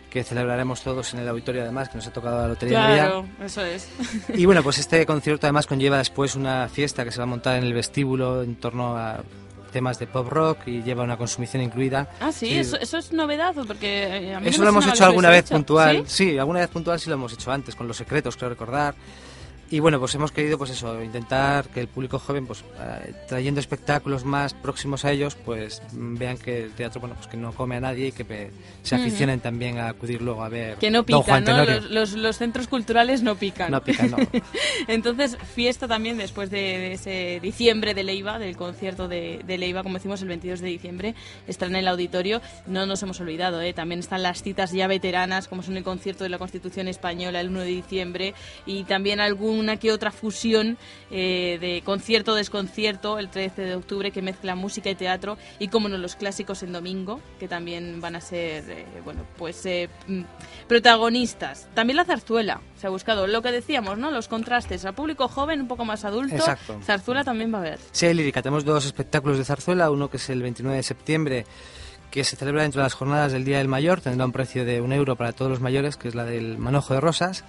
que celebraremos todos en el auditorio además, que nos ha tocado la Lotería de. Claro, eso es. Y bueno, pues este concierto además conlleva después una fiesta que se va a montar en el vestíbulo en torno a temas de pop rock y lleva una consumición incluida. Ah, sí, Sí. Eso, eso es novedad, porque eh, a mí no Eso me lo hemos hecho alguna vez hecho. puntual. ¿Sí? ¿Sí? alguna vez puntual sí lo hemos hecho antes, con los secretos, creo recordar. Y bueno, pues hemos querido, pues eso, intentar que el público joven, pues eh, trayendo espectáculos más próximos a ellos, pues mm, vean que el teatro, bueno, pues que no come a nadie y que se aficionen también a acudir luego a ver Que no pican, ¿no? Los, los- los centros culturales no pican. No pican, no. Entonces, fiesta también después de, de ese diciembre de Leiva, del concierto de, de Leiva, como decimos, el 22 de diciembre, estará en el auditorio. No nos hemos olvidado, ¿eh? también están las citas ya veteranas, como son el concierto de la Constitución Española el 1 de diciembre, y también alguna que otra fusión eh, de concierto-desconcierto el 13 de octubre que mezcla música y teatro, y como no, los clásicos en domingo, que también van a ser, eh, bueno, pues eh, mm, protagonistas. También la zarzuela se ha buscado, lo que decíamos, ¿no? Los contrastes, al público joven, un poco más adulto. Exacto. Zarzuela también va a haber. Sí, hay lírica. Tenemos dos espectáculos de zarzuela, uno que es el 29 de septiembre, que se celebra dentro de las jornadas del Día del Mayor, tendrá un precio de un euro para todos los mayores, que es la del manojo de rosas.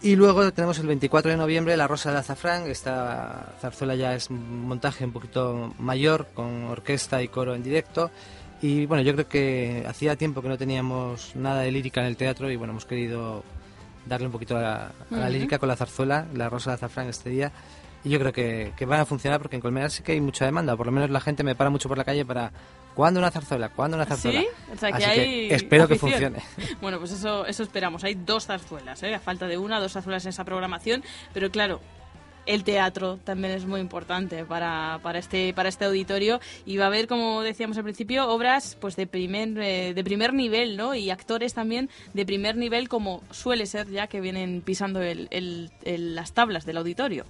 Y luego tenemos el 24 de noviembre La Rosa de Azafrán. Esta zarzuela ya es un montaje un poquito mayor, con orquesta y coro en directo. Y bueno, yo creo que hacía tiempo que no teníamos nada de lírica en el teatro y bueno, hemos querido darle un poquito a la, a la Ujú. lírica con la zarzuela, La Rosa de Azafrán este día. Y yo creo que, que van a funcionar porque en Colmenar sí que hay mucha demanda. Por lo menos la gente me para mucho por la calle para ¿cuándo una zarzuela? ¿Cuándo una zarzuela? ¿Sí? O sea, que Así hay espero que funcione. Bueno, pues eso, eso esperamos. Hay dos zarzuelas, ¿eh? A falta de una, dos zarzuelas en esa programación. Pero claro, el teatro también es muy importante para, para, este, para este auditorio. Y va a haber, como decíamos al principio, obras pues de primer, eh, de primer nivel, ¿no? Y actores también de primer nivel, como suele ser ya que vienen pisando el, el- el- las tablas del auditorio.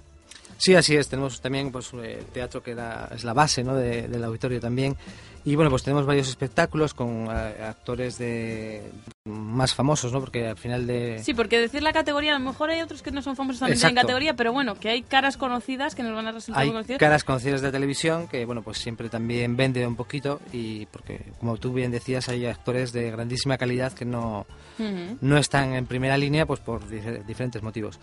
Sí, así es. Tenemos también pues, eh, teatro que es la base ¿no? de- del auditorio también. Y bueno, pues tenemos varios espectáculos con eh, actores de más famosos, ¿no? Porque al final de... Sí, porque decir la categoría, a lo mejor hay otros que no son famosos también en Exacto. categoría, pero bueno, que hay caras conocidas que nos van a resultar Hay conocidas. caras conocidas de televisión que, bueno, pues siempre también vende un poquito y porque, como tú bien decías, hay actores de grandísima calidad que no, no están en primera línea pues por dife- diferentes motivos.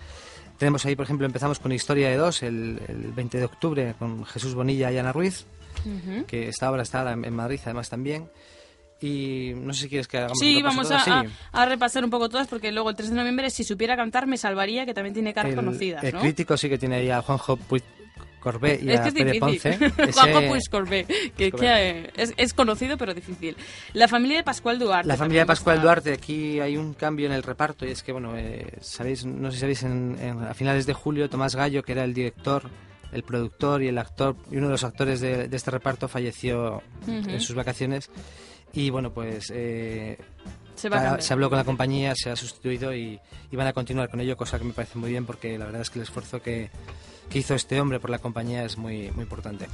Tenemos ahí, por ejemplo, empezamos con Historia de Dos el, el 20 de octubre con Jesús Bonilla y Ana Ruiz, Ujú. que esta obra está en Madrid además también. Y no sé si quieres que hagamos Sí, vamos a. Sí. a- a repasar un poco todas porque luego el 3 de noviembre, si supiera cantar, me salvaría, que también tiene caras el, conocidas, el ¿no? crítico sí que tiene ahí a Juanjo Puig Corbé y es a que es Pere. Ponce. Juanjo Puig Corbé, que, que, eh, es, es conocido pero difícil. La familia de Pascual Duarte. La familia de Pascual está- Duarte, aquí hay un cambio en el reparto y es que, bueno, eh, sabéis, no sé si sabéis, en, en- a finales de julio Tomás Gallo, que era el director, el productor y el actor, y uno de los actores de, de este reparto falleció en sus vacaciones. Y, bueno, pues eh, Se va se habló con la compañía, se ha sustituido y, y van a continuar con ello, cosa que me parece muy bien porque la verdad es que el esfuerzo que, que hizo este hombre por la compañía es muy, muy importante.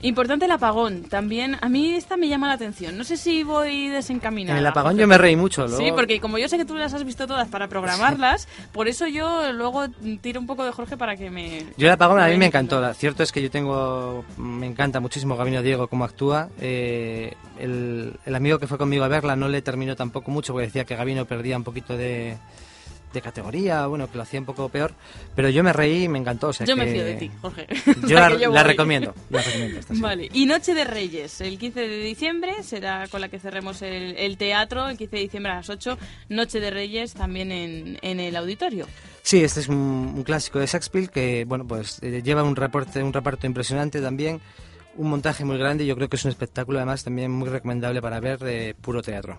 Importante el apagón. También a mí esta me llama la atención. No sé si voy En desencaminada. el apagón yo me reí mucho. Sí, luego- porque como yo sé que tú las has visto todas para programarlas, por eso yo luego tiro un poco de Jorge para que me... Yo el apagón a mí me encantó. La- Cierto es que yo tengo, me encanta muchísimo Gabino Diego cómo actúa. Eh, el, el amigo que fue conmigo a verla no le terminó tampoco mucho porque decía que Gabino perdía un poquito de, de categoría, bueno, que lo hacía un poco peor. Pero yo me reí y me encantó. o sea Yo me que- fío de ti, Jorge. Yo la, yo la recomiendo. La recomiendo esta. Vale, y Noche de Reyes, el 15 de diciembre, será con la que cerremos el, el teatro, el 15 de diciembre a las 8, Noche de Reyes también en, en el auditorio. Sí, este es un, un clásico de Shakespeare que, bueno, pues eh, lleva un reporte, un reparto impresionante también, un montaje muy grande y yo creo que es un espectáculo además también muy recomendable para ver de puro teatro.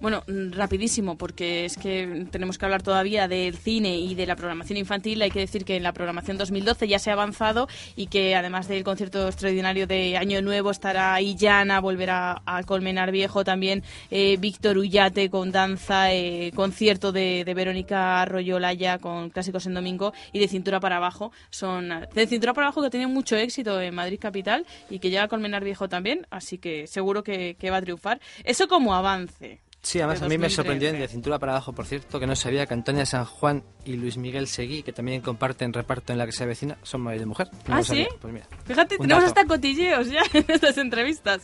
Bueno, mm, rapidísimo, porque es que tenemos que hablar todavía del cine y de la programación infantil. Hay que decir que en la programación 2012 ya se ha avanzado y que además del concierto extraordinario de Año Nuevo estará Illana, volverá a Colmenar Viejo también eh, Víctor Ullate con danza, eh, concierto de, Verónica Arroyo-Laya con clásicos en domingo y de cintura para abajo. Son de cintura para abajo que tienen mucho éxito en Madrid Capital y que llega a Colmenar Viejo también, así que seguro que, que va a triunfar. Eso como avance. Sí, además de a mí me 2013. sorprendió en de cintura para abajo, por cierto, que no sabía que Antonia San Juan y Luis Miguel Seguí, que también comparten reparto en la que se avecina, son marido y mujer. No ¿Ah, sí? Pues mira, Fíjate, tenemos dato. hasta cotilleos ya en estas entrevistas.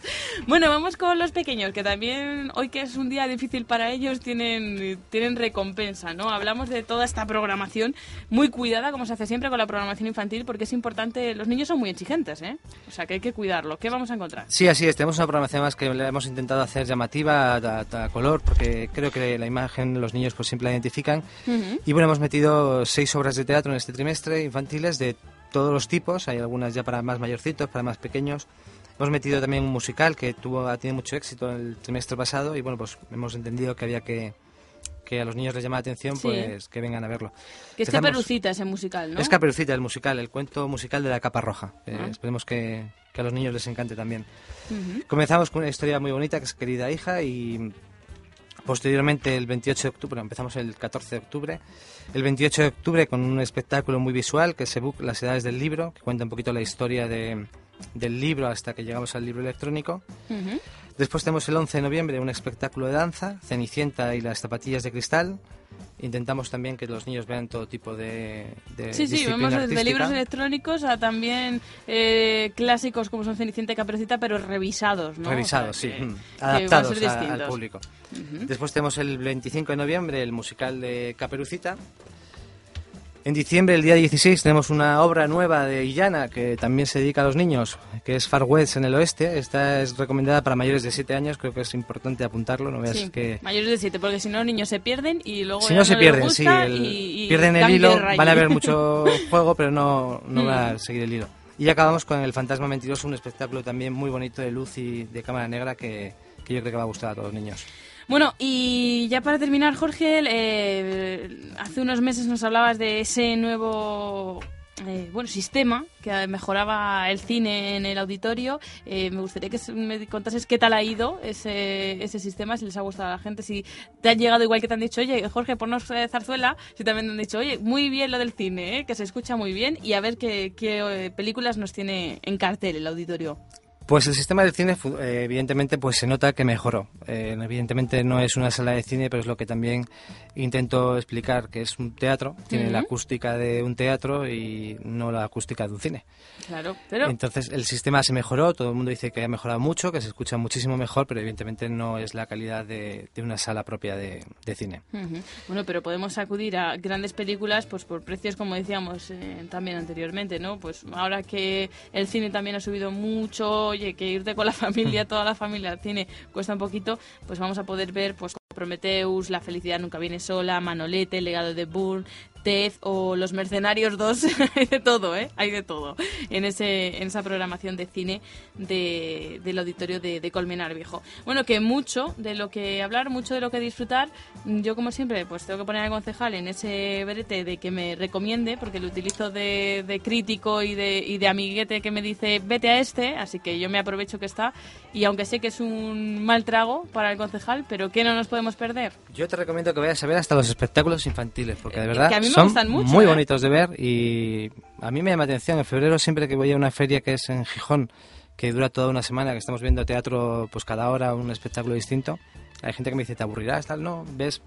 Bueno, vamos con los pequeños, que también hoy que es un día difícil para ellos, tienen, tienen recompensa, ¿no? Hablamos de toda esta programación muy cuidada, como se hace siempre con la programación infantil, porque es importante, los niños son muy exigentes, ¿eh? O sea, que hay que cuidarlo. ¿Qué vamos a encontrar? Sí, así es. Tenemos una programación más que le hemos intentado hacer llamativa, a, a- a color, porque creo que la imagen los niños pues siempre la identifican. Ujú. Y bueno, hemos metido seis obras de teatro en este trimestre, infantiles, de todos los tipos. Hay algunas ya para más mayorcitos, para más pequeños. Hemos metido también un musical que tuvo, ha tenido mucho éxito el trimestre pasado y bueno, pues hemos entendido que había que que a los niños les llama la atención, Sí. pues que vengan a verlo. Que es Empezamos- Caperucita ese musical, ¿no? Es Caperucita, el musical, el cuento musical de la capa roja. Eh, Ah. esperemos que, que a los niños les encante también. Ujú. Comenzamos con una historia muy bonita que es Querida hija y posteriormente el 28 de octubre, empezamos el 14 de octubre, el 28 de octubre con un espectáculo muy visual que es ebook Las edades del libro, que cuenta un poquito la historia de, del libro hasta que llegamos al libro electrónico. Después tenemos el 11 de noviembre un espectáculo de danza, Cenicienta y las zapatillas de cristal. Intentamos también que los niños vean todo tipo de, de Sí, sí, vemos desde libros electrónicos a también eh, clásicos como son Cenicienta y Caperucita, pero revisados, ¿no? Revisados, O sea, sí, que- mm, que van a adaptados a- al público. Después tenemos el 25 de noviembre el musical de Caperucita. En diciembre, el día 16, tenemos una obra nueva de Illana que también se dedica a los niños, que es Far West en el oeste. Esta es recomendada para mayores de 7 años, creo que es importante apuntarlo. No veas Sí, que mayores de 7, porque si no los niños se pierden y luego si no se pierden, sí, el- y- y pierden el hilo, van a ver mucho juego, pero no, no Mm. van a seguir el hilo. Y acabamos con El Fantasma Mentiroso, un espectáculo también muy bonito de luz y de cámara negra que, que yo creo que va a gustar a todos los niños. Bueno, y ya para terminar, Jorge, eh, hace unos meses nos hablabas de ese nuevo eh, bueno sistema que mejoraba el cine en el auditorio. Eh, me gustaría que me contases qué tal ha ido ese, ese sistema, si les ha gustado a la gente, si te han llegado igual que te han dicho, oye, Jorge, ponnos eh, zarzuela, si también te han dicho, oye, muy bien lo del cine, eh, que se escucha muy bien, y a ver qué, qué eh, películas nos tiene en cartel el auditorio. Pues el sistema del cine, eh, evidentemente, pues se nota que mejoró. Eh, evidentemente no es una sala de cine, pero es lo que también intento explicar, que es un teatro, tiene la acústica de un teatro y no la acústica de un cine. Claro, pero... Entonces el sistema se mejoró, todo el mundo dice que ha mejorado mucho, que se escucha muchísimo mejor, pero evidentemente no es la calidad de, de una sala propia de, de cine. Bueno, pero podemos acudir a grandes películas pues por precios como decíamos eh, también anteriormente, ¿no? Pues ahora que el cine también ha subido mucho, oye, que irte con la familia, toda la familia al cine cuesta un poquito, pues vamos a poder ver pues Prometheus, La felicidad nunca viene sola, Manolete, El legado de Bourne, Ted o Los Mercenarios 2, hay de todo, ¿eh? Hay de todo en, ese, en esa programación de cine de, del auditorio de, de Colmenar Viejo. Bueno, que mucho de lo que hablar, mucho de lo que disfrutar. Yo, como siempre, pues tengo que poner al concejal en ese brete de que me recomiende, porque lo utilizo de, de crítico y de, y de amiguete que me dice, vete a este, así que yo me aprovecho que está. Y aunque sé que es un mal trago para el concejal, pero que no nos podemos perder. Yo te recomiendo que vayas a ver hasta los espectáculos infantiles, porque de Eh, verdad que a mí son gustan mucho, muy ¿eh? bonitos de ver y a mí me llama atención. En febrero siempre que voy a una feria que es en Gijón, que dura toda una semana, que estamos viendo teatro pues cada hora un espectáculo distinto, hay gente que me dice, ¿te aburrirás? Tal, no, ves...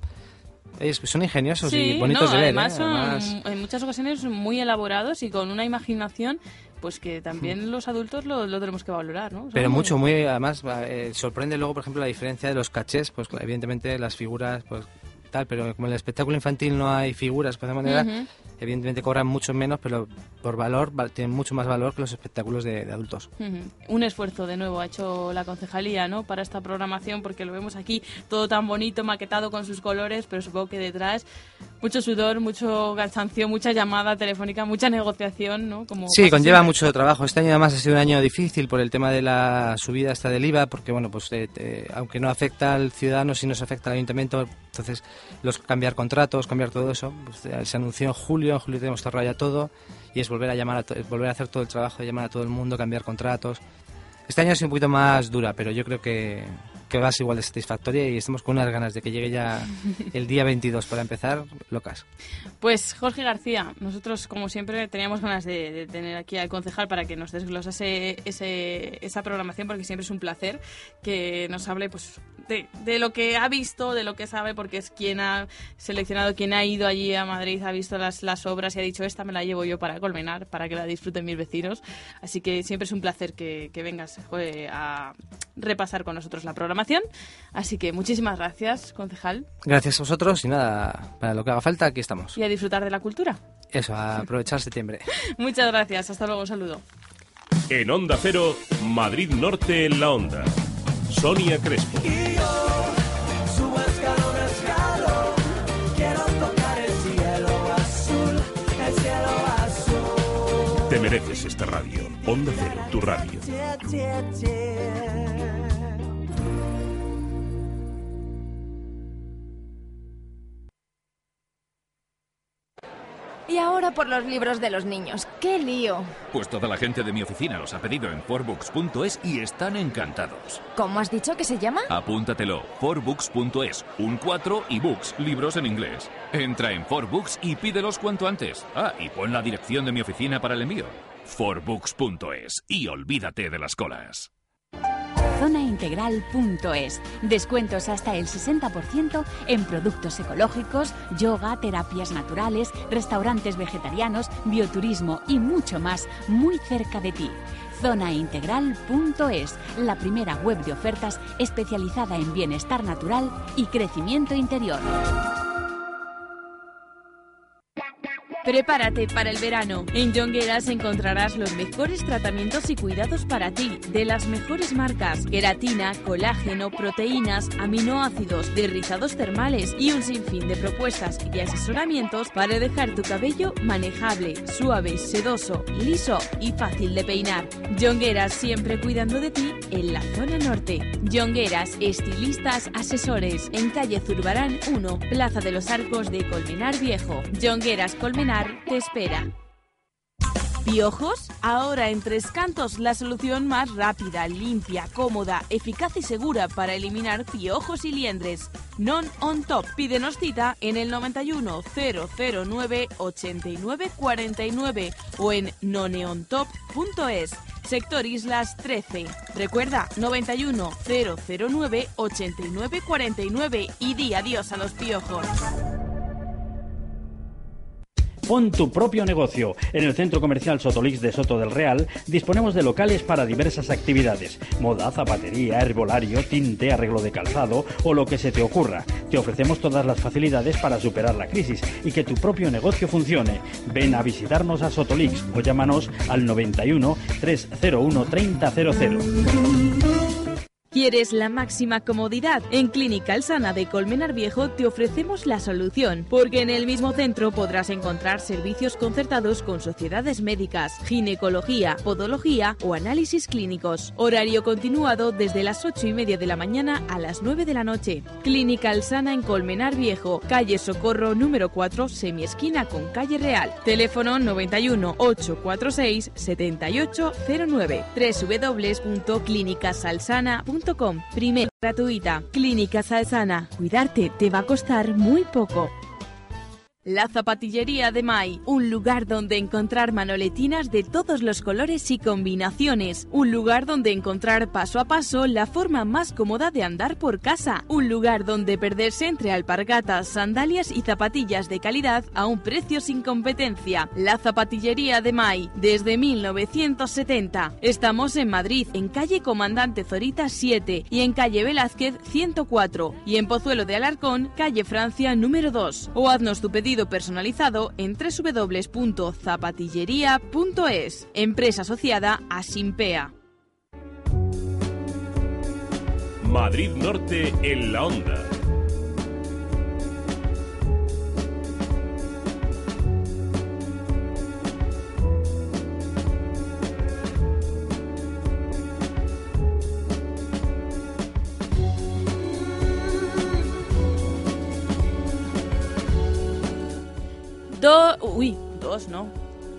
Es- son ingeniosos y bonitos no, de ver. además ¿eh? son Además- en muchas ocasiones muy elaborados y con una imaginación pues que también los adultos lo, lo tenemos que valorar, ¿no? Son Pero muy- mucho, muy, además, eh, sorprende luego, por ejemplo, la diferencia de los cachés, pues evidentemente las figuras, pues tal, pero como en el espectáculo infantil no hay figuras, pues de manera, evidentemente cobran mucho menos, pero por valor, val- tienen mucho más valor que los espectáculos de, de adultos. Un esfuerzo de nuevo ha hecho la concejalía ¿no? para esta programación porque lo vemos aquí todo tan bonito, maquetado con sus colores, pero supongo que detrás mucho sudor, mucho cansancio, mucha llamada telefónica, mucha negociación, ¿no? Como Sí, conlleva siempre. mucho trabajo. Este año además ha sido un año difícil por el tema de la subida hasta del IVA, porque bueno, pues eh, eh, aunque no afecta al ciudadano, sí nos afecta al ayuntamiento. Entonces, los cambiar contratos, cambiar todo eso, pues, eh, se anunció en julio, en julio tenemos cerrado ya todo y es volver a llamar, a volver a hacer todo el trabajo llamar a todo el mundo, cambiar contratos. Este año ha sido un poquito más dura, pero yo creo que, que va a ser igual de satisfactoria y estamos con unas ganas de que llegue ya el día 22 para empezar, locas. Pues Jorge García, nosotros como siempre teníamos ganas de, de tener aquí al concejal para que nos desglosase ese, esa programación porque siempre es un placer que nos hable pues de, de lo que ha visto, de lo que sabe, porque es quien ha seleccionado, quien ha ido allí a Madrid, ha visto las, las obras y ha dicho esta me la llevo yo para Colmenar, para que la disfruten mis vecinos. Así que siempre es un placer que, que vengas joder, a repasar con nosotros la programación. Así que muchísimas gracias, concejal, Gracias a vosotros y nada, para lo que haga falta, aquí estamos. y a disfrutar de la cultura. Eso, a aprovechar septiembre. Muchas gracias, hasta luego, un saludo. En Onda Cero, Madrid Norte en la Onda. Sonia Crespo. Subo escalón a escalón, quiero tocar el cielo azul, el cielo azul. Te mereces esta radio. Onda Cero, tu radio. Y ahora por los libros de los niños. ¡Qué lío! Pues toda la gente de mi oficina los ha pedido en forbooks.es y están encantados. ¿Cómo has dicho que se llama? Apúntatelo, forbooks.es, un 4 y books, libros en inglés. Entra en forbooks y pídelos cuanto antes. Ah, y pon la dirección de mi oficina para el envío. forbooks.es y olvídate de las colas. Zonaintegral.es. Descuentos hasta el 60% en productos ecológicos, yoga, terapias naturales, restaurantes vegetarianos, bioturismo y mucho más muy cerca de ti. Zonaintegral.es, la primera web de ofertas especializada en bienestar natural y crecimiento interior. Prepárate para el verano. En Jongueras encontrarás los mejores tratamientos y cuidados para ti, de las mejores marcas: queratina, colágeno, proteínas, aminoácidos, derrizados termales y un sinfín de propuestas y asesoramientos para dejar tu cabello manejable, suave, sedoso, liso y fácil de peinar. Jongueras siempre cuidando de ti en la zona norte. Jongueras, estilistas, asesores, en calle Zurbarán 1, Plaza de los Arcos de Colmenar Viejo. Jongueras Colmenar te espera. ¿Piojos? Ahora en Tres Cantos la solución más rápida, limpia, cómoda, eficaz y segura para eliminar piojos y liendres. Non on top. Pídenos cita en el 91 009 89 49 o en noneontop.es. Sector Islas 13. Recuerda 91 009 89 49 y di adiós a los piojos. Pon tu propio negocio. En el Centro Comercial Sotolix de Soto del Real disponemos de locales para diversas actividades. Moda, zapatería, herbolario, tinte, arreglo de calzado o lo que se te ocurra. Te ofrecemos todas las facilidades para superar la crisis y que tu propio negocio funcione. Ven a visitarnos a Sotolix o llámanos al 91 301 3000. ¿Quieres la máxima comodidad? En Clínica Alsana de Colmenar Viejo te ofrecemos la solución, porque en el mismo centro podrás encontrar servicios concertados con sociedades médicas, ginecología, podología o análisis clínicos. Horario continuado desde las 8 y media de la mañana a las 9 de la noche. Clínica Alsana en Colmenar Viejo, calle Socorro número 4, semiesquina con calle Real. Teléfono 91 846 7809 www.clinicasalsana.com Primera gratuita. Clínica Salsana. Cuidarte te va a costar muy poco. La Zapatillería de Mai, un lugar donde encontrar manoletinas de todos los colores y combinaciones, un lugar donde encontrar paso a paso la forma más cómoda de andar por casa, un lugar donde perderse entre alpargatas, sandalias y zapatillas de calidad a un precio sin competencia. La Zapatillería de Mai, desde 1970. Estamos en Madrid, en calle Comandante Zorita 7 y en calle Velázquez 104 y en Pozuelo de Alarcón, calle Francia número 2. O haznos tu pedido personalizado en www.zapatillería.es, empresa asociada a Simpea. Madrid Norte en la onda. Do Uy, dos, no.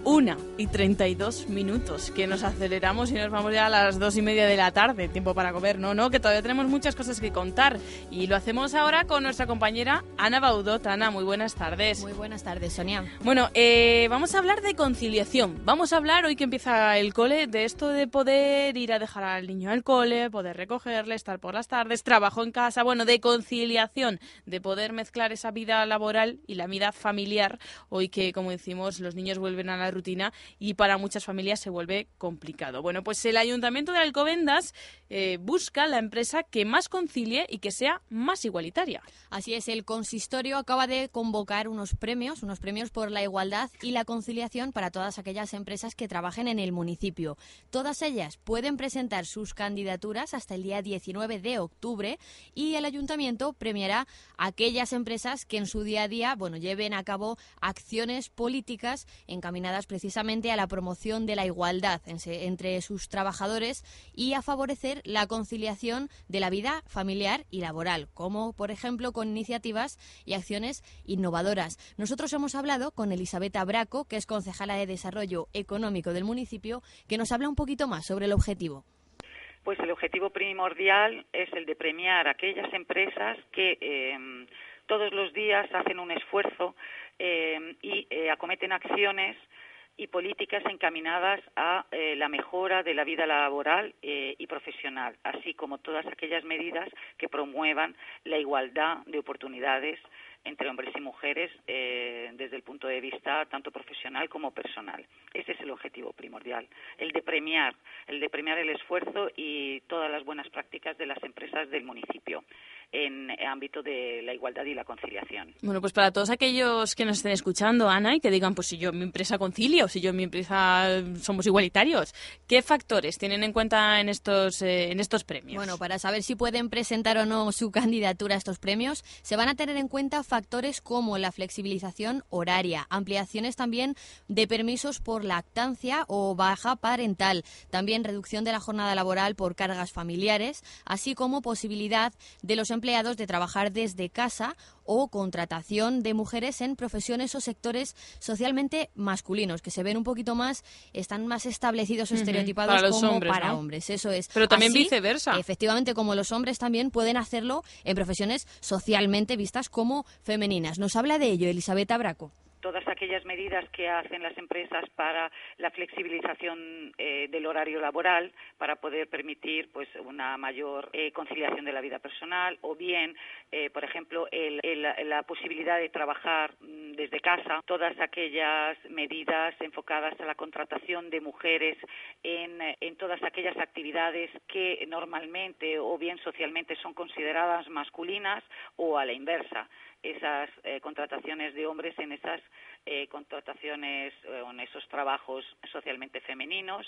Una y 32 minutos, que nos aceleramos y nos vamos ya a las dos y media de la tarde, tiempo para comer. No, no, que todavía tenemos muchas cosas que contar. Y lo hacemos ahora con nuestra compañera Ana Baudot. Ana, muy buenas tardes. Muy buenas tardes, Sonia. Bueno, eh, vamos a hablar de conciliación. Vamos a hablar hoy que empieza el cole de esto de poder ir a dejar al niño al cole, poder recogerle, estar por las tardes, trabajo en casa, bueno, de conciliación, de poder mezclar esa vida laboral y la vida familiar. Hoy que, como decimos, los niños vuelven a la rutina y para muchas familias se vuelve complicado. Bueno, pues el Ayuntamiento de Alcobendas eh, busca la empresa que más concilie y que sea más igualitaria. Así es, el consistorio acaba de convocar unos premios, unos premios por la igualdad y la conciliación para todas aquellas empresas que trabajen en el municipio. Todas ellas pueden presentar sus candidaturas hasta el día 19 de octubre y el ayuntamiento premiará a aquellas empresas que en su día a día, bueno, lleven a cabo acciones políticas encaminadas precisamente a la promoción de la igualdad entre sus trabajadores y a favorecer la conciliación de la vida familiar y laboral, como por ejemplo con iniciativas y acciones innovadoras. Nosotros hemos hablado con Elisabetta Braco, que es concejala de Desarrollo Económico del municipio, que nos habla un poquito más sobre el objetivo. Pues el objetivo primordial es el de premiar a aquellas empresas que eh, todos los días hacen un esfuerzo eh, y eh, acometen acciones y políticas encaminadas a eh, la mejora de la vida laboral eh, y profesional, así como todas aquellas medidas que promuevan la igualdad de oportunidades entre hombres y mujeres eh, desde el punto de vista tanto profesional como personal. Ese es el objetivo primordial, el de premiar, el de premiar el esfuerzo y todas las buenas prácticas de las empresas del municipio en ámbito de la igualdad y la conciliación. Bueno, pues para todos aquellos que nos estén escuchando, Ana, y que digan, pues si yo en mi empresa concilio, si yo en mi empresa somos igualitarios, ¿qué factores tienen en cuenta en estos, eh, en estos premios? Bueno, para saber si pueden presentar o no su candidatura a estos premios, se van a tener en cuenta factores como la flexibilización horaria, ampliaciones también de permisos por lactancia o baja parental, también reducción de la jornada laboral por cargas familiares, así como posibilidad de los empleados de trabajar desde casa o contratación de mujeres en profesiones o sectores socialmente masculinos, que se ven un poquito más, están más establecidos o estereotipados para los como hombres, para ¿no? hombres. Eso es. Pero también Así, viceversa. Efectivamente, como los hombres también pueden hacerlo en profesiones socialmente vistas como femeninas. Nos habla de ello Elizabeth Abraco todas aquellas medidas que hacen las empresas para la flexibilización eh, del horario laboral para poder permitir pues una mayor eh, conciliación de la vida personal o bien eh, por ejemplo el- el- la posibilidad de trabajar mm, desde casa. Todas aquellas medidas enfocadas a la contratación de mujeres en, en todas aquellas actividades que normalmente o bien socialmente son consideradas masculinas o a la inversa esas eh, contrataciones de hombres en esas eh, contrataciones eh, en esos trabajos socialmente femeninos,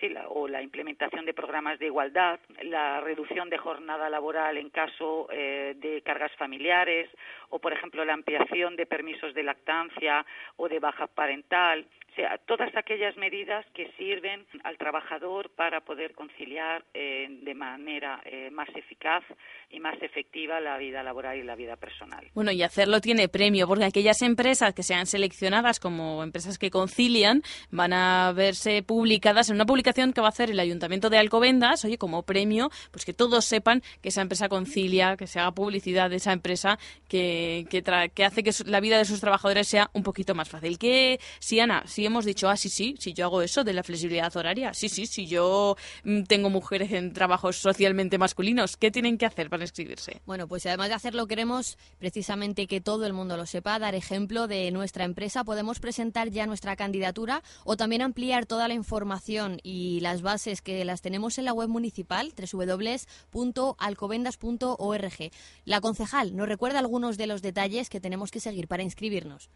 sí, la- o la implementación de programas de igualdad, la reducción de jornada laboral en caso eh, de cargas familiares, o por ejemplo la ampliación de permisos de lactancia o de baja parental, o sea, todas aquellas medidas que sirven al trabajador para poder conciliar eh, de manera eh, más eficaz y más efectiva la vida laboral y la vida personal. Bueno, y hacerlo tiene premio, porque aquellas empresas que sean seleccionadas como empresas que concilian van a verse publicadas en una publicación que va a hacer el Ayuntamiento de Alcobendas, oye, como premio, pues que todos sepan que esa empresa concilia, que se haga publicidad de esa empresa, que, que, que hace que la vida de sus trabajadores sea un poquito más fácil. Que si, Ana, si hemos dicho, ah, sí, sí, si yo hago eso de la flexibilidad horaria, sí, sí, si yo mm, tengo mujeres en trabajos socialmente masculinos, ¿qué tienen que hacer para inscribirse? Bueno, pues además de hacerlo, queremos precisamente que todo el mundo lo sepa, dar ejemplo de nuestra empresa. Podemos presentar ya nuestra candidatura o también ampliar toda la información y las bases que las tenemos en la web municipal, www.alcobendas.org. La concejal nos recuerda algunos de los detalles que tenemos que seguir para inscribirnos.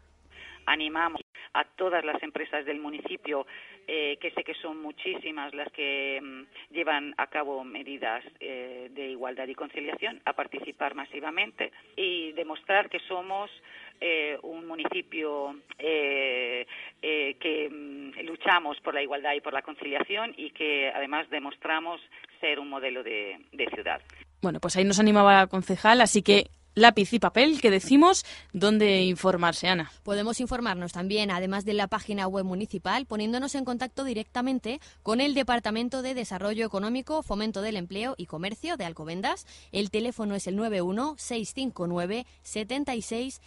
animamos a todas las empresas del municipio, eh, que sé que son muchísimas las que mm, llevan a cabo medidas eh, de igualdad y conciliación, a participar masivamente y demostrar que somos eh, un municipio eh, eh, que mm, luchamos por la igualdad y por la conciliación y que además demostramos ser un modelo de, de ciudad. Bueno, pues ahí nos animaba la concejal, así que lápiz y papel, que decimos dónde informarse, Ana. Podemos informarnos también, además de la página web municipal, poniéndonos en contacto directamente con el Departamento de Desarrollo Económico, Fomento del Empleo y Comercio de Alcobendas. El teléfono es el 91-659-7600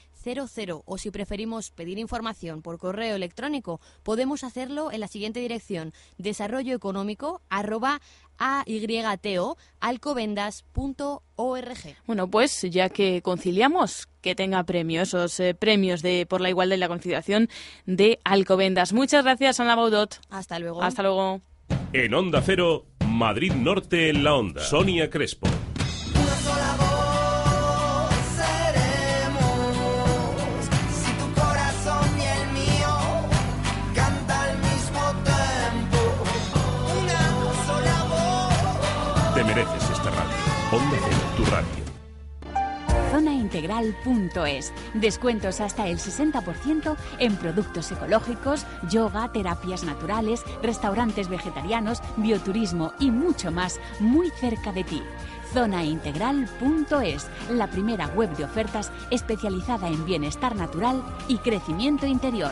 o si preferimos pedir información por correo electrónico, podemos hacerlo en la siguiente dirección, desarrolloeconómico arroba AYTO alcobendas.org. Bueno, pues ya que conciliamos, que tenga premio, esos eh, premios de por la igualdad y la conciliación de Alcobendas. Muchas gracias, Ana Baudot. Hasta luego. Hasta luego. En Onda Cero, Madrid Norte en la Onda. Sonia Crespo. Radio. Zonaintegral.es. Descuentos hasta el 60% en productos ecológicos, yoga, terapias naturales, restaurantes vegetarianos, bioturismo y mucho más muy cerca de ti. Zonaintegral.es, la primera web de ofertas especializada en bienestar natural y crecimiento interior.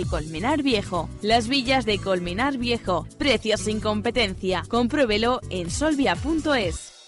Colmenar Viejo. Las villas de Colmenar Viejo. Precios sin competencia. Compruébelo en solvia.es.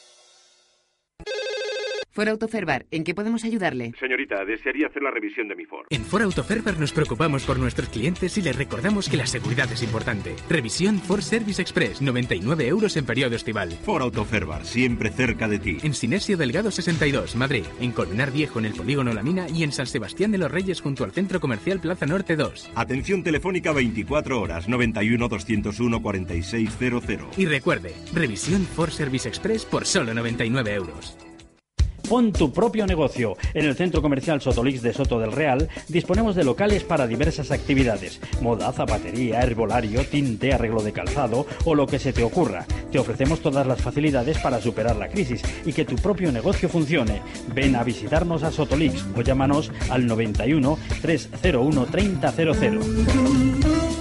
For Autoferbar, ¿en qué podemos ayudarle? Señorita, desearía hacer la revisión de mi Ford. En Ford Autoferbar nos preocupamos por nuestros clientes y les recordamos que la seguridad es importante. Revisión Ford Service Express, 99 euros en periodo estival. Ford Autoferbar, siempre cerca de ti. En Sinesio Delgado 62, Madrid. En Colmenar Viejo, en el Polígono La Mina. Y en San Sebastián de los Reyes, junto al Centro Comercial Plaza Norte 2. Atención telefónica 24 horas, 91 201 4600. Y recuerde, revisión Ford Service Express por solo 99 euros. Pon tu propio negocio. En el Centro Comercial Sotolix de Soto del Real disponemos de locales para diversas actividades. Moda, zapatería, herbolario, tinte, arreglo de calzado o lo que se te ocurra. Te ofrecemos todas las facilidades para superar la crisis y que tu propio negocio funcione. Ven a visitarnos a Sotolix o llámanos al 91 301 3000.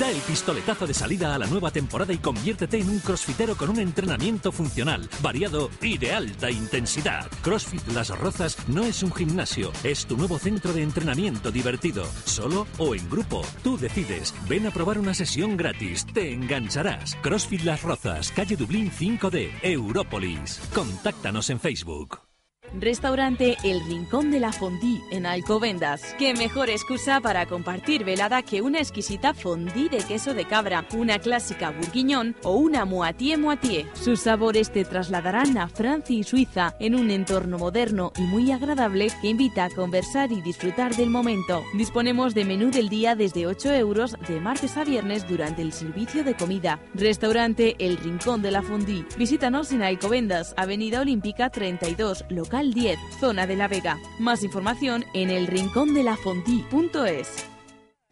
Da el pistoletazo de salida a la nueva temporada y conviértete en un crossfitero con un entrenamiento funcional, variado y de alta intensidad. CrossFit Las Rozas no es un gimnasio, es tu nuevo centro de entrenamiento divertido, solo o en grupo. Tú decides. Ven a probar una sesión gratis, te engancharás. CrossFit Las Rozas, calle Dublín 5D, Európolis. Contáctanos en Facebook. Restaurante El Rincón de la Fondue en Alcobendas. Qué mejor excusa para compartir velada que una exquisita fondue de queso de cabra, una clásica bourguignon o una moitié moitié. Sus sabores te trasladarán a Francia y Suiza en un entorno moderno y muy agradable que invita a conversar y disfrutar del momento. Disponemos de menú del día desde 8 euros de martes a viernes durante el servicio de comida. Restaurante El Rincón de la Fondue. Visítanos en Alcobendas, Avenida Olímpica 32, local 10, zona de La Vega. Más información en elrincondelafondue.es.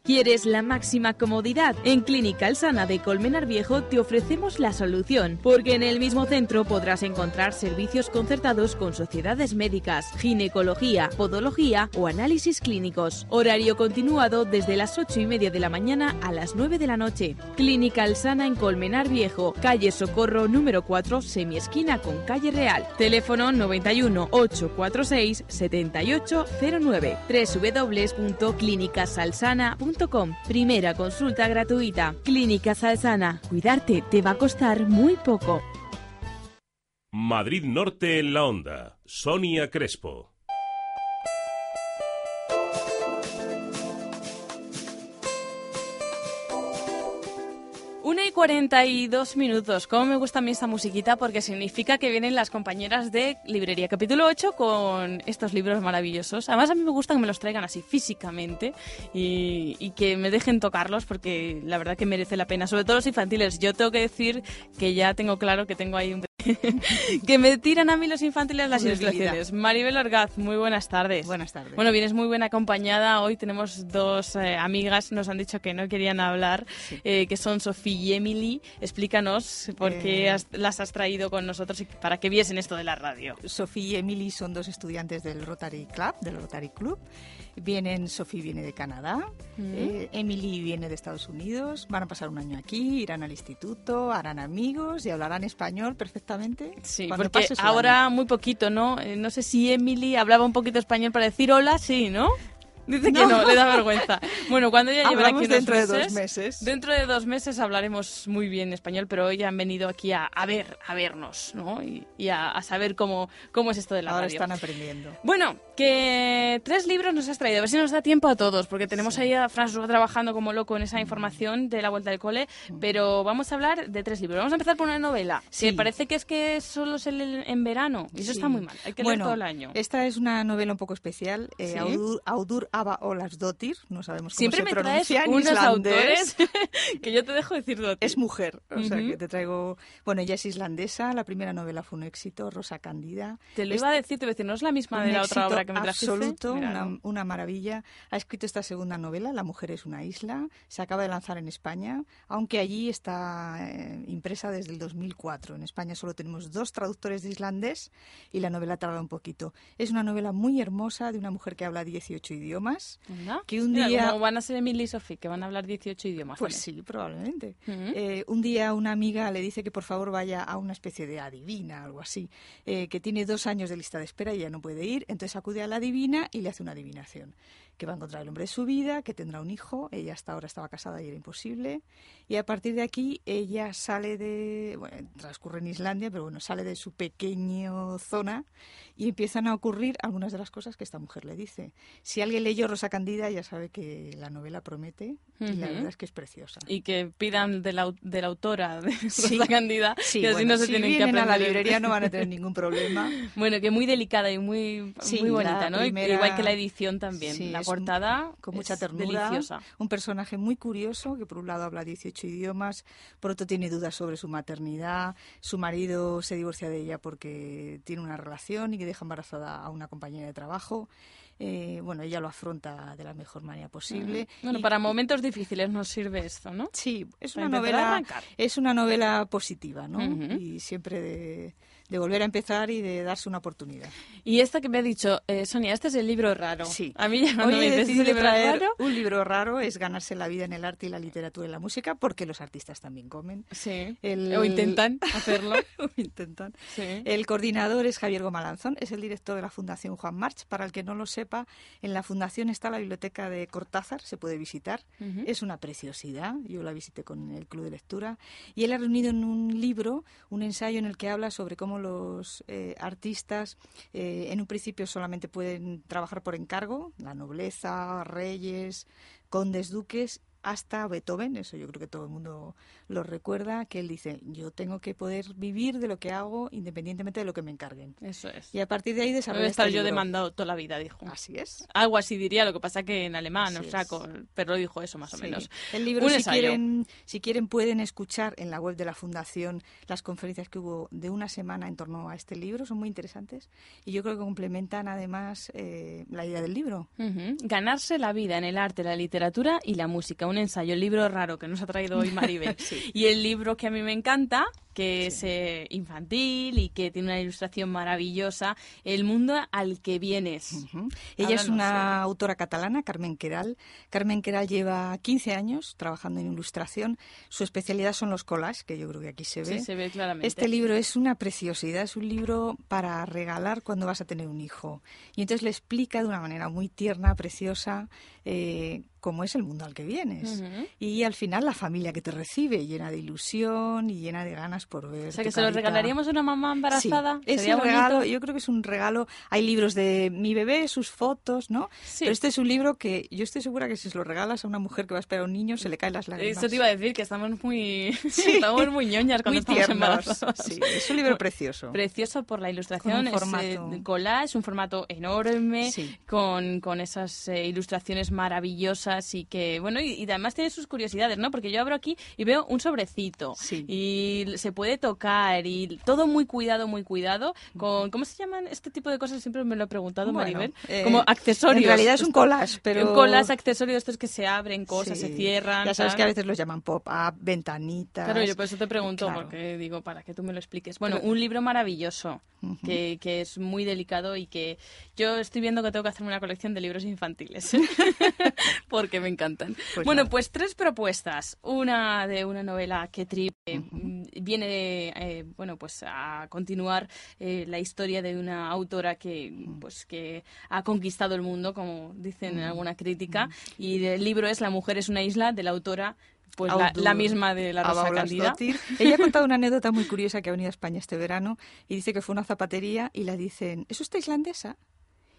¿Quieres la máxima comodidad? En Clínica Alsana de Colmenar Viejo te ofrecemos la solución, porque en el mismo centro podrás encontrar servicios concertados con sociedades médicas, ginecología, podología o análisis clínicos. Horario continuado desde las 8 y media de la mañana a las 9 de la noche. Clínica Alsana en Colmenar Viejo, calle Socorro número 4, semiesquina con calle Real. Teléfono 91 846 7809 www.clinicasalsana.com Primera consulta gratuita. Clínica Salsana. Cuidarte te va a costar muy poco. Madrid Norte en la onda. Sonia Crespo. 42 minutos. ¿Cómo me gusta a mí esta musiquita? Porque significa que vienen las compañeras de Librería Capítulo 8 con estos libros maravillosos. Además, a mí me gusta que me los traigan así físicamente y, y que me dejen tocarlos porque la verdad que merece la pena. Sobre todo los infantiles. Yo tengo que decir que ya tengo claro que tengo ahí un... que me tiran a mí los infantiles las ilustraciones. Maribel Orgaz, muy buenas tardes. Buenas tardes. Bueno, vienes muy bien acompañada. Hoy tenemos dos eh, amigas, nos han dicho que no querían hablar, eh, que son Sofía y Emily. Explícanos por qué Eh, has- las has traído con nosotros y para que viesen esto de la radio. Sofía y Emily son dos estudiantes del Rotary Club, del Rotary Club. Vienen, Sofía viene de Canadá, Mm. eh, Emily viene de Estados Unidos. Van a pasar un año aquí, irán al instituto, harán amigos y hablarán español perfectamente. Sí, porque ahora muy poquito, ¿no? Eh, no sé si Emily hablaba un poquito español para decir hola, sí, ¿no? Dice que No. le da vergüenza. Bueno, cuando ya lleven Hablamos aquí unos dentro de dos meses. Dentro de dos meses hablaremos muy bien español, pero hoy han venido aquí a, a ver, a vernos, ¿no? Y, y a, a saber cómo, cómo es esto de la Ahora radio. están aprendiendo. Bueno, que tres libros nos has traído, a ver si nos da tiempo a todos, porque tenemos ahí a François trabajando como loco en esa información de la vuelta del cole, pero vamos a hablar de tres libros. Vamos a empezar por una novela, que parece que es que solo se lee en verano, y eso Sí. está muy mal, hay que bueno, leer todo el año. Esta es una novela un poco especial. Eh, ¿Sí? Audur, Audur Ava Olasdottir, no sabemos cómo Siempre se me traes pronuncia en unos islandés. autores que yo te dejo decir Dottir. Es mujer, o sea que te traigo... Bueno, ella es islandesa, la primera novela fue un éxito, Rosa Candida. Te lo Es- iba a decir, te iba a decir, no es la misma de la otra obra que me trajiste. absoluto, una maravilla. Ha escrito esta segunda novela, La mujer es una isla. Se acaba de lanzar en España, aunque allí está eh, impresa desde el 2004. En España solo tenemos dos traductores de islandés y la novela tarda un poquito. Es una novela muy hermosa de una mujer que habla 18 idiomas. Anda. Que un Mira, día... como van a ser Emily y Sophie, que van a hablar 18 idiomas. Pues también. sí, probablemente. Ujú. Eh, un día una amiga le dice que por favor vaya a una especie de adivina, algo así, eh, que tiene dos años de lista de espera y ya no puede ir, entonces acude a la adivina y le hace una adivinación, que va a encontrar el hombre de su vida, que tendrá un hijo, ella hasta ahora estaba casada y era imposible, y a partir de aquí ella sale de, bueno, transcurre en Islandia, pero bueno, sale de su pequeño zona y empiezan a ocurrir algunas de las cosas que esta mujer le dice. Si alguien leyó Rosa Candida ya sabe que la novela promete y la verdad es que es preciosa. Y que pidan de la, de la autora de Sí. Rosa Cándida, Sí, que así bueno, no se si tienen que aprender. a la librería no van a tener ningún problema. Bueno, que muy delicada y muy, Sí, muy bonita, ¿no? primera- Igual que la edición también. La portada con mucha ternura, deliciosa. un personaje muy curioso que por un lado habla 18 idiomas, por otro tiene dudas sobre su maternidad, su marido se divorcia de ella porque tiene una relación y que deja embarazada a una compañera de trabajo. Eh, bueno, ella lo afronta de la mejor manera posible. Bueno, Y- para momentos difíciles nos sirve esto, ¿no? Sí, es Para una novela es una novela positiva, ¿no? Y siempre de, de volver a empezar y de darse una oportunidad. Y esta que me ha dicho, eh, Sonia, este es el libro raro. Sí. A mí ya Hoy me he dices, ¿este decidido libro traer raro? un libro raro, es ganarse la vida en el arte y la literatura y la música, porque los artistas también comen. Sí. El- O intentan hacerlo. O intentan. Sí. El coordinador es Javier Gomalanzón, es el director de la Fundación Juan March. Para el que no lo sepa, en la fundación está la biblioteca de Cortázar, se puede visitar. Ujú. Es una preciosidad, yo la visité con el club de lectura. Y él ha reunido en un libro un ensayo en el que habla sobre cómo los eh, artistas eh, en un principio solamente pueden trabajar por encargo, la nobleza, reyes, condes, duques hasta Beethoven, eso yo creo que todo el mundo lo recuerda, que él dice, yo tengo que poder vivir de lo que hago independientemente de lo que me encarguen. Eso es. Y a partir de ahí Debe desarrolla estar este yo libro. demandado toda la vida, dijo. Así es. Algo así diría, lo que pasa que en alemán, Así o sea, con- pero dijo eso más o Sí. menos. El libro, Un si quieren, si quieren, pueden escuchar en la web de la Fundación las conferencias que hubo de una semana en torno a este libro, son muy interesantes y yo creo que complementan además eh, la idea del libro. Ganarse la vida en el arte, la literatura y la música. Un ensayo, el libro raro que nos ha traído hoy Maribel. Y el libro que a mí me encanta, que es eh, infantil y que tiene una ilustración maravillosa, El mundo al que vienes. Ella es una autora catalana, Carmen Queral. Carmen Queral lleva 15 años trabajando en ilustración. Su especialidad son los collages, que yo creo que aquí se ve. Sí, se ve claramente. Este libro es una preciosidad, es un libro para regalar cuando vas a tener un hijo. Y entonces le explica de una manera muy tierna, preciosa, eh, cómo es el mundo al que vienes. Y al final la familia que te recibe, llena de ilusión y llena de ganas por ver. O sea, que se lo regalaríamos a una mamá embarazada. Sí, es un regalo, yo creo que es un regalo. Hay libros de mi bebé, sus fotos, ¿no? Pero este es un libro que yo estoy segura que si se lo regalas a una mujer que va a esperar a un niño, se le caen las lágrimas. Eso te iba a decir, que estamos muy, estamos muy ñoñas cuando Muy estamos tiernos, embarazadas. sí, es un libro precioso. Precioso por la ilustración, es formato. eh, collage, un formato enorme, Sí. con, con esas eh, ilustraciones maravillosas y que, bueno, y, y además tiene sus curiosidades, ¿no? Porque yo abro aquí y veo un sobrecito y se puede tocar y todo muy cuidado, muy cuidado, con, ¿cómo se llaman este tipo de cosas? Siempre me lo he preguntado, Bueno, Maribel. eh, Como accesorios. en realidad es un collage, pero- Un collage, accesorios estos que se abren, cosas, Sí. se cierran. Ya sabes tal. que a veces los llaman pop-up, ventanitas. Claro, yo por eso te pregunto, Claro. porque digo, para que tú me lo expliques. Bueno, Pero- un libro maravilloso, que, que es muy delicado y que yo estoy viendo que tengo que hacerme una colección de libros infantiles, porque me encantan. Pues bueno, pues tres propuestas. Una de una novela que tri- eh, mm, viene, eh, bueno, pues a continuar eh, la historia de una autora que, pues, que ha conquistado el mundo, como dicen en alguna crítica, y el libro es La mujer es una isla, de la autora pues la, misma de la Rosa. Olasdottir. Ella ha contado una anécdota muy curiosa que ha venido a España este verano y dice que fue una zapatería y la dicen, ¿es usted islandesa?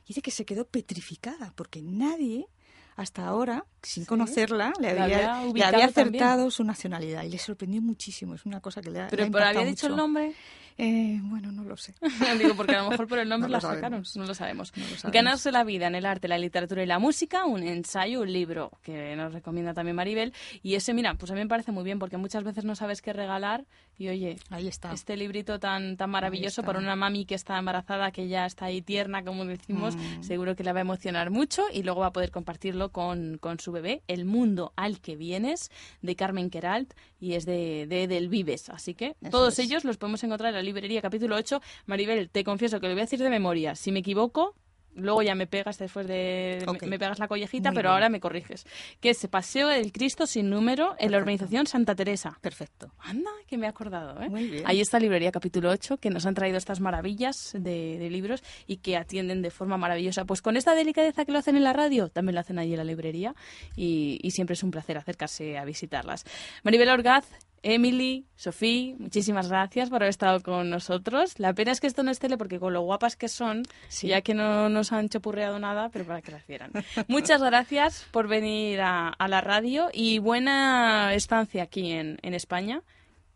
Dice que se quedó petrificada porque nadie hasta ahora sin conocerla, le había, había le ubicado había acertado también. su nacionalidad y le sorprendió muchísimo. Es una cosa que le ha, Pero le ha ¿pero había impactado dicho el mucho. nombre? Eh, bueno, no lo sé. Digo, porque a lo mejor por el nombre No lo la sacaron, no lo sabemos. No lo sabemos. Ganarse la vida en el arte, la literatura y la música, un ensayo, un libro que nos recomienda también Maribel. Y ese, mira, pues a mí me parece muy bien porque muchas veces no sabes qué regalar y oye, ahí está. este librito tan, tan maravilloso para una mami que está embarazada, que ya está ahí tierna, como decimos, Mm. seguro que la va a emocionar mucho y luego va a poder compartirlo con, con su bebé. El mundo al que vienes, de Carmen Queralt y es de, de Del Vives. Así que Eso todos es. ellos los podemos encontrar en la librería capítulo 8. Maribel, te confieso que lo voy a decir de memoria. Si me equivoco, luego ya me pegas después de... Me, me pegas la collejita, Muy pero bien. ahora me corriges. Que es Paseo del Cristo sin número en la organización Santa Teresa. Perfecto. Anda, que me he acordado, ¿eh? Muy bien. Ahí está Librería Capítulo 8, que nos han traído estas maravillas de, de libros y que atienden de forma maravillosa. Pues con esta delicadeza que lo hacen en la radio, también lo hacen allí en la librería y, y siempre es un placer acercarse a visitarlas. Maribel Orgaz, Emily, Sofía, muchísimas gracias por haber estado con nosotros. La pena es que esto no es tele porque con lo guapas que son, ya que no nos han chapurreado nada, pero para que las vieran. Muchas gracias por venir a, a la radio y buena estancia aquí en, en España.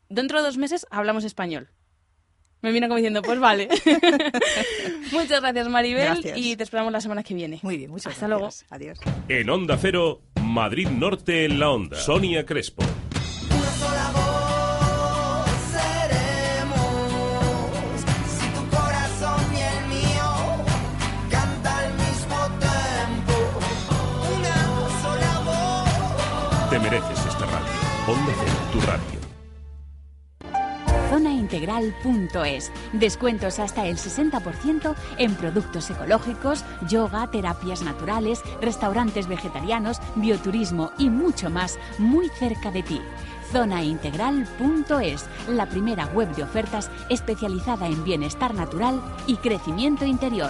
Dentro de dos meses hablamos español. Me viene como diciendo, pues vale. muchas gracias, Maribel, Gracias. y te esperamos la semana que viene. Muy bien, muchas Hasta gracias. luego. Adiós. En Onda Cero, Madrid Norte en la Onda. Sonia Crespo. Zonaintegral.es. Descuentos hasta el 60% en productos ecológicos, yoga, terapias naturales, restaurantes vegetarianos, bioturismo y mucho más muy cerca de ti. Zonaintegral.es, la primera web de ofertas especializada en bienestar natural y crecimiento interior.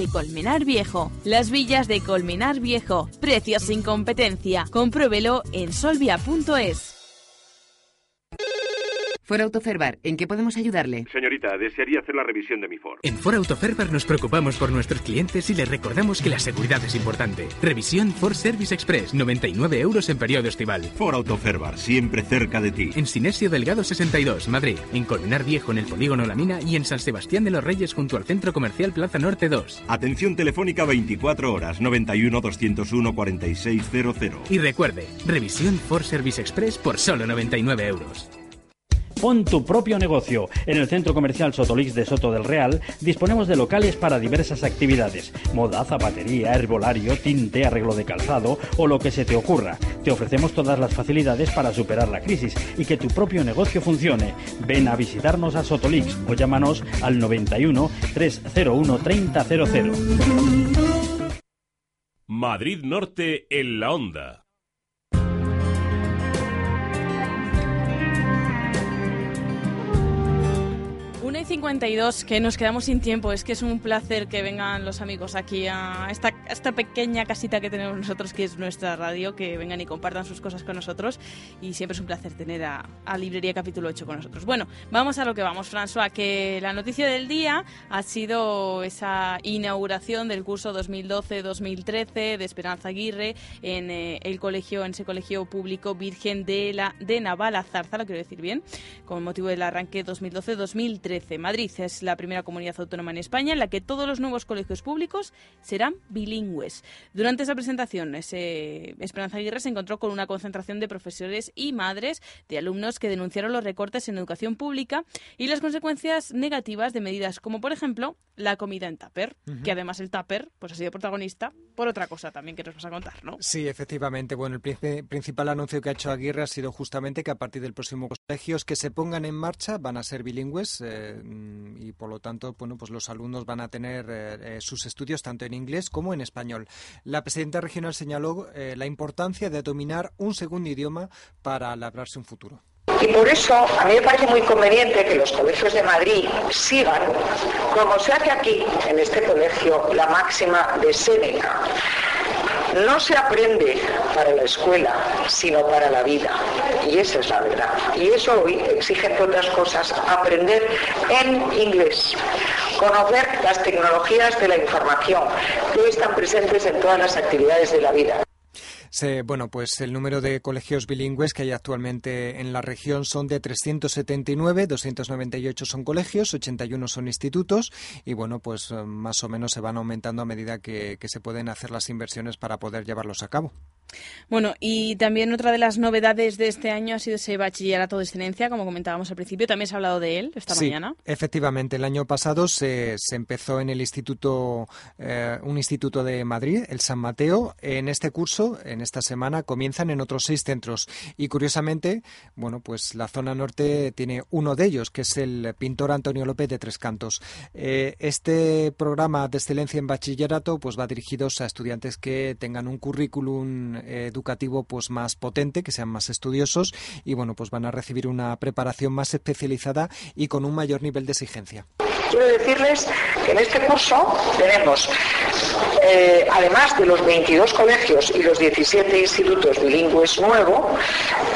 Colmenar Viejo. Las villas de Colmenar Viejo. Precios sin competencia. Compruébelo en solvia.es. For Autoferbar, ¿en qué podemos ayudarle? Señorita, desearía hacer la revisión de mi Ford. En Ford Autoferbar nos preocupamos por nuestros clientes y les recordamos que la seguridad es importante. Revisión Ford Service Express, 99 euros en periodo estival. Ford Autoferbar, siempre cerca de ti. En Sinesio Delgado 62, Madrid. En Colmenar Viejo, en el Polígono La Mina. Y en San Sebastián de los Reyes, junto al Centro Comercial Plaza Norte 2. Atención telefónica 24 horas, 91 201 4600. Y recuerde, revisión Ford Service Express por solo 99 euros. Pon tu propio negocio. En el Centro Comercial Sotolix de Soto del Real disponemos de locales para diversas actividades. Moda, zapatería, herbolario, tinte, arreglo de calzado o lo que se te ocurra. Te ofrecemos todas las facilidades para superar la crisis y que tu propio negocio funcione. Ven a visitarnos a Sotolix o llámanos al 91 301 3000. Madrid Norte en la Onda. 52, que nos quedamos sin tiempo. Es que es un placer que vengan los amigos aquí a esta, esta pequeña casita que tenemos nosotros, que es nuestra radio, que vengan y compartan sus cosas con nosotros. Y siempre es un placer tener a, a Librería Capítulo 8 con nosotros. Bueno, vamos a lo que vamos, François, que la noticia del día ha sido esa inauguración del curso 2012-2013 de Esperanza Aguirre en eh, el colegio, en ese colegio público Virgen de la de Navala Zarza, lo quiero decir bien, con motivo del arranque 2012-2013. Madrid es la primera comunidad autónoma en España en la que todos los nuevos colegios públicos serán bilingües. Durante esa presentación, ese Esperanza Aguirre se encontró con una concentración de profesores y madres de alumnos que denunciaron los recortes en educación pública y las consecuencias negativas de medidas como, por ejemplo, la comida en tupper, Ujú. que además el tupper pues, ha sido protagonista por otra cosa también que nos vas a contar, ¿no? Sí, efectivamente. Bueno, el princi- principal anuncio que ha hecho Aguirre ha sido justamente que a partir del próximo colegios que se pongan en marcha van a ser bilingües. eh, y por lo tanto, bueno, pues los alumnos van a tener eh, sus estudios tanto en inglés como en español. La presidenta regional señaló la importancia de dominar un segundo idioma para labrarse un futuro. Y por eso a mí me parece muy conveniente que los colegios de Madrid sigan, como se hace aquí, en este colegio, la máxima de Séneca. No se aprende para la escuela, sino para la vida. Y esa es la verdad. Y eso hoy exige, entre otras cosas, aprender en inglés, conocer las tecnologías de la información que están presentes en todas las actividades de la vida bueno, pues el número de colegios bilingües que hay actualmente en la región son de 379, 298 son colegios, 81 son institutos y bueno, pues eh, más o menos se van aumentando a medida que se pueden hacer las inversiones para poder llevarlos a cabo. Bueno, y también otra de las novedades de este año ha sido ese bachillerato de excelencia, como comentábamos al principio. También se ha hablado de él esta sí, mañana. Efectivamente, el año pasado se, se empezó en el instituto, eh, un instituto de Madrid, el San Mateo. En este curso, en esta semana, comienzan en otros seis centros. Y curiosamente, bueno, pues la zona norte tiene uno de ellos, que es el pintor Antonio López de Tres Cantos. Eh, este programa de excelencia en bachillerato, pues va dirigidos a estudiantes que tengan un currículum educativo pues más potente, que sean más estudiosos y bueno, pues van a recibir una preparación más especializada y con un mayor nivel de exigencia. Quiero decirles que en este curso tenemos, eh, además de los 22 colegios y los 17 institutos bilingües nuevos,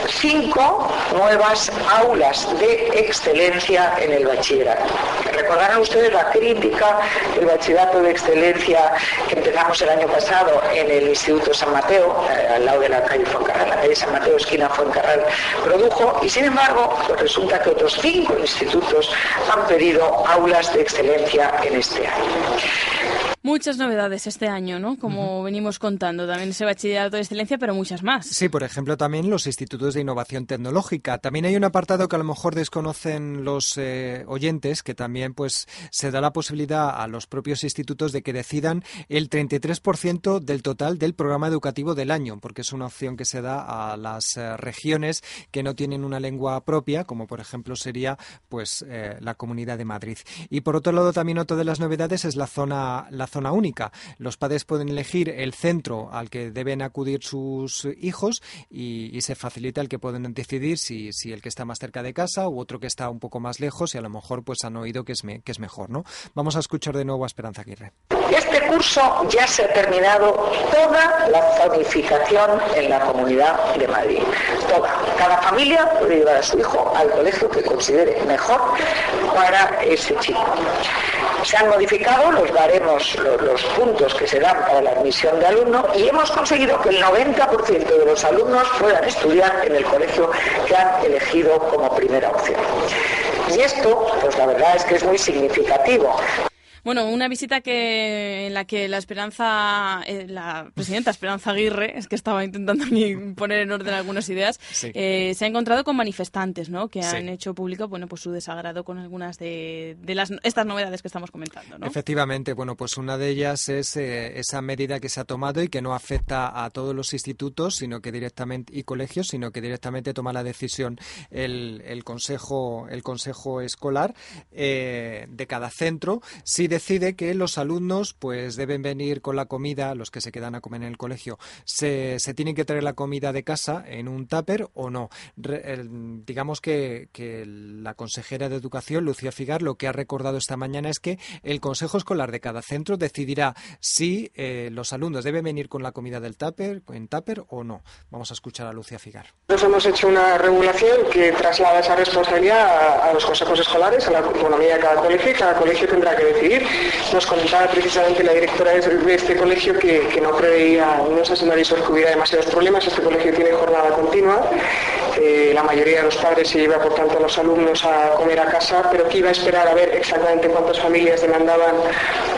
cinco nuevas aulas de excelencia en el bachillerato. Recordarán ustedes la crítica del bachillerato de excelencia que empezamos el año pasado en el Instituto San Mateo, eh, al lado de la calle Fuencarral, la San Mateo, esquina Fuencarral, produjo, y sin embargo, pues resulta que otros cinco institutos han pedido aulas de excelencia en este año. Muchas novedades este año, ¿no? Como venimos contando, también ese bachillerato de excelencia, pero muchas más. Sí, por ejemplo, también los institutos de innovación tecnológica. También hay un apartado que a lo mejor desconocen los eh, oyentes, que también pues se da la posibilidad a los propios institutos de que decidan el 33% del total del programa educativo del año, porque es una opción que se da a las eh, regiones que no tienen una lengua propia, como por ejemplo sería pues eh, la Comunidad de Madrid. Y por otro lado, también otra de las novedades es la zona la zona única. Los padres pueden elegir el centro al que deben acudir sus hijos y, se facilita el que pueden decidir si, si, el que está más cerca de casa u otro que está un poco más lejos y a lo mejor pues han oído que es, que es mejor, ¿no? Vamos a escuchar de nuevo a Esperanza Aguirre. Este curso ya se ha terminado toda la zonificación en la comunidad de Madrid. Toda. Cada familia puede llevar a su hijo al colegio que considere mejor para ese chico. Se han modificado los baremos, los, los puntos que se dan para la admisión de alumno y hemos conseguido que el 90% de los alumnos puedan estudiar en el colegio que han elegido como primera opción. Y esto, pues la verdad es que es muy significativo. Bueno, una visita que en la que la Esperanza, eh, la presidenta Esperanza Aguirre, es que estaba intentando poner en orden algunas ideas, eh, se ha encontrado con manifestantes, ¿no? Que han hecho público, bueno, pues su desagrado con algunas de, las estas novedades que estamos comentando, ¿no? Efectivamente, bueno, pues una de ellas es eh, esa medida que se ha tomado y que no afecta a todos los institutos, sino que directamente y colegios, sino que directamente toma la decisión el, el consejo el consejo escolar de cada centro. Si decide que los alumnos pues deben venir con la comida, los que se quedan a comer en el colegio, se, se tienen que traer la comida de casa en un tupper o no. digamos que, que, la consejera de Educación, Lucía Figar, lo que ha recordado esta mañana es que el Consejo Escolar de cada centro decidirá si eh, los alumnos deben venir con la comida del tupper, en tupper o no. Vamos a escuchar a Lucía Figar. Nosotros hemos hecho una regulación que traslada esa responsabilidad a, a los consejos escolares, a la autonomía de cada colegio y cada colegio tendrá que decidir nos comentaba precisamente la directora de este colegio que, que no preveía, si que hubiera demasiados problemas, este colegio tiene jornada continua, eh, la mayoría de los padres se lleva por tanto a los alumnos a comer a casa, pero que iba a esperar a ver exactamente cuántas familias demandaban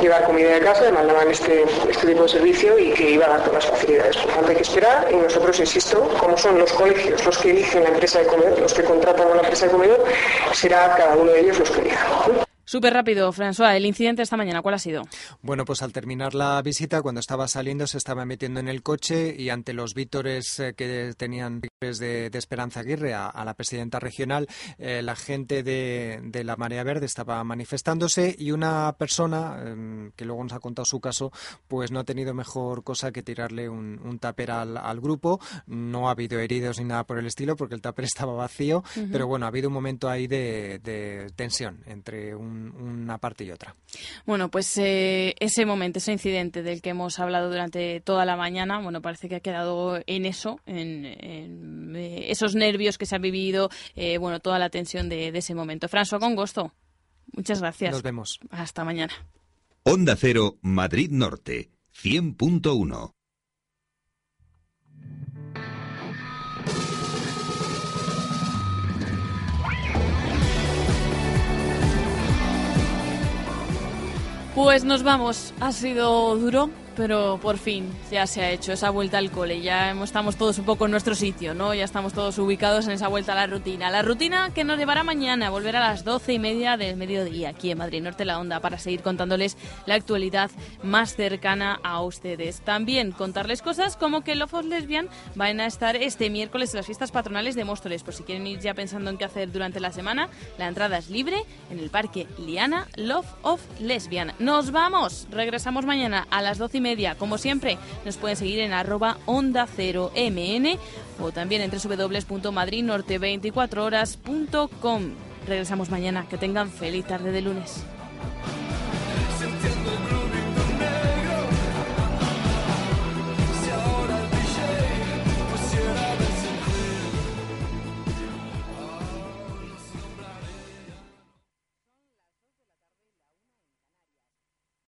llevar comida de casa, demandaban este, este tipo de servicio y que iba a dar todas las facilidades. Por tanto hay que esperar y nosotros, insisto, como son los colegios los que eligen la empresa de comedor, los que contratan a la empresa de comedor, será cada uno de ellos los que elijan. Súper rápido, François, el incidente esta mañana, ¿cuál ha sido? Bueno, pues al terminar la visita, cuando estaba saliendo, se estaba metiendo en el coche y ante los vítores eh, que tenían de, de Esperanza Aguirre a, a la presidenta regional, eh, la gente de, de, la Marea Verde estaba manifestándose y una persona, eh, que luego nos ha contado su caso, pues no ha tenido mejor cosa que tirarle un, un taper al, al, grupo. No ha habido heridos ni nada por el estilo porque el taper estaba vacío, uh -huh. pero bueno, ha habido un momento ahí de, de tensión entre un una parte y otra. Bueno, pues eh, ese momento, ese incidente del que hemos hablado durante toda la mañana, bueno, parece que ha quedado en eso, en, en eh, esos nervios que se ha vivido, eh, bueno, toda la tensión de, de ese momento. François, con gusto. Muchas gracias. Nos vemos. Hasta mañana. Onda Cero, Madrid Norte, 100.1. Pues nos vamos. Ha sido duro, pero por fin ya se ha hecho esa vuelta al cole. Ya estamos todos un poco en nuestro sitio, ¿no? Ya estamos todos ubicados en esa vuelta a la rutina. La rutina que nos llevará mañana a volver a las doce y media del mediodía aquí en Madrid Norte La Onda para seguir contándoles la actualidad más cercana a ustedes. También contarles cosas como que Love of Lesbian van a estar este miércoles en las fiestas patronales de Móstoles. Por si quieren ir ya pensando en qué hacer durante la semana, la entrada es libre en el Parque Liana Love of Lesbian. Nos vamos. Regresamos mañana a las doce y como siempre, nos pueden seguir en arroba onda 0 mn o también en www.madridnorte24horas.com. Regresamos mañana. Que tengan feliz tarde de lunes.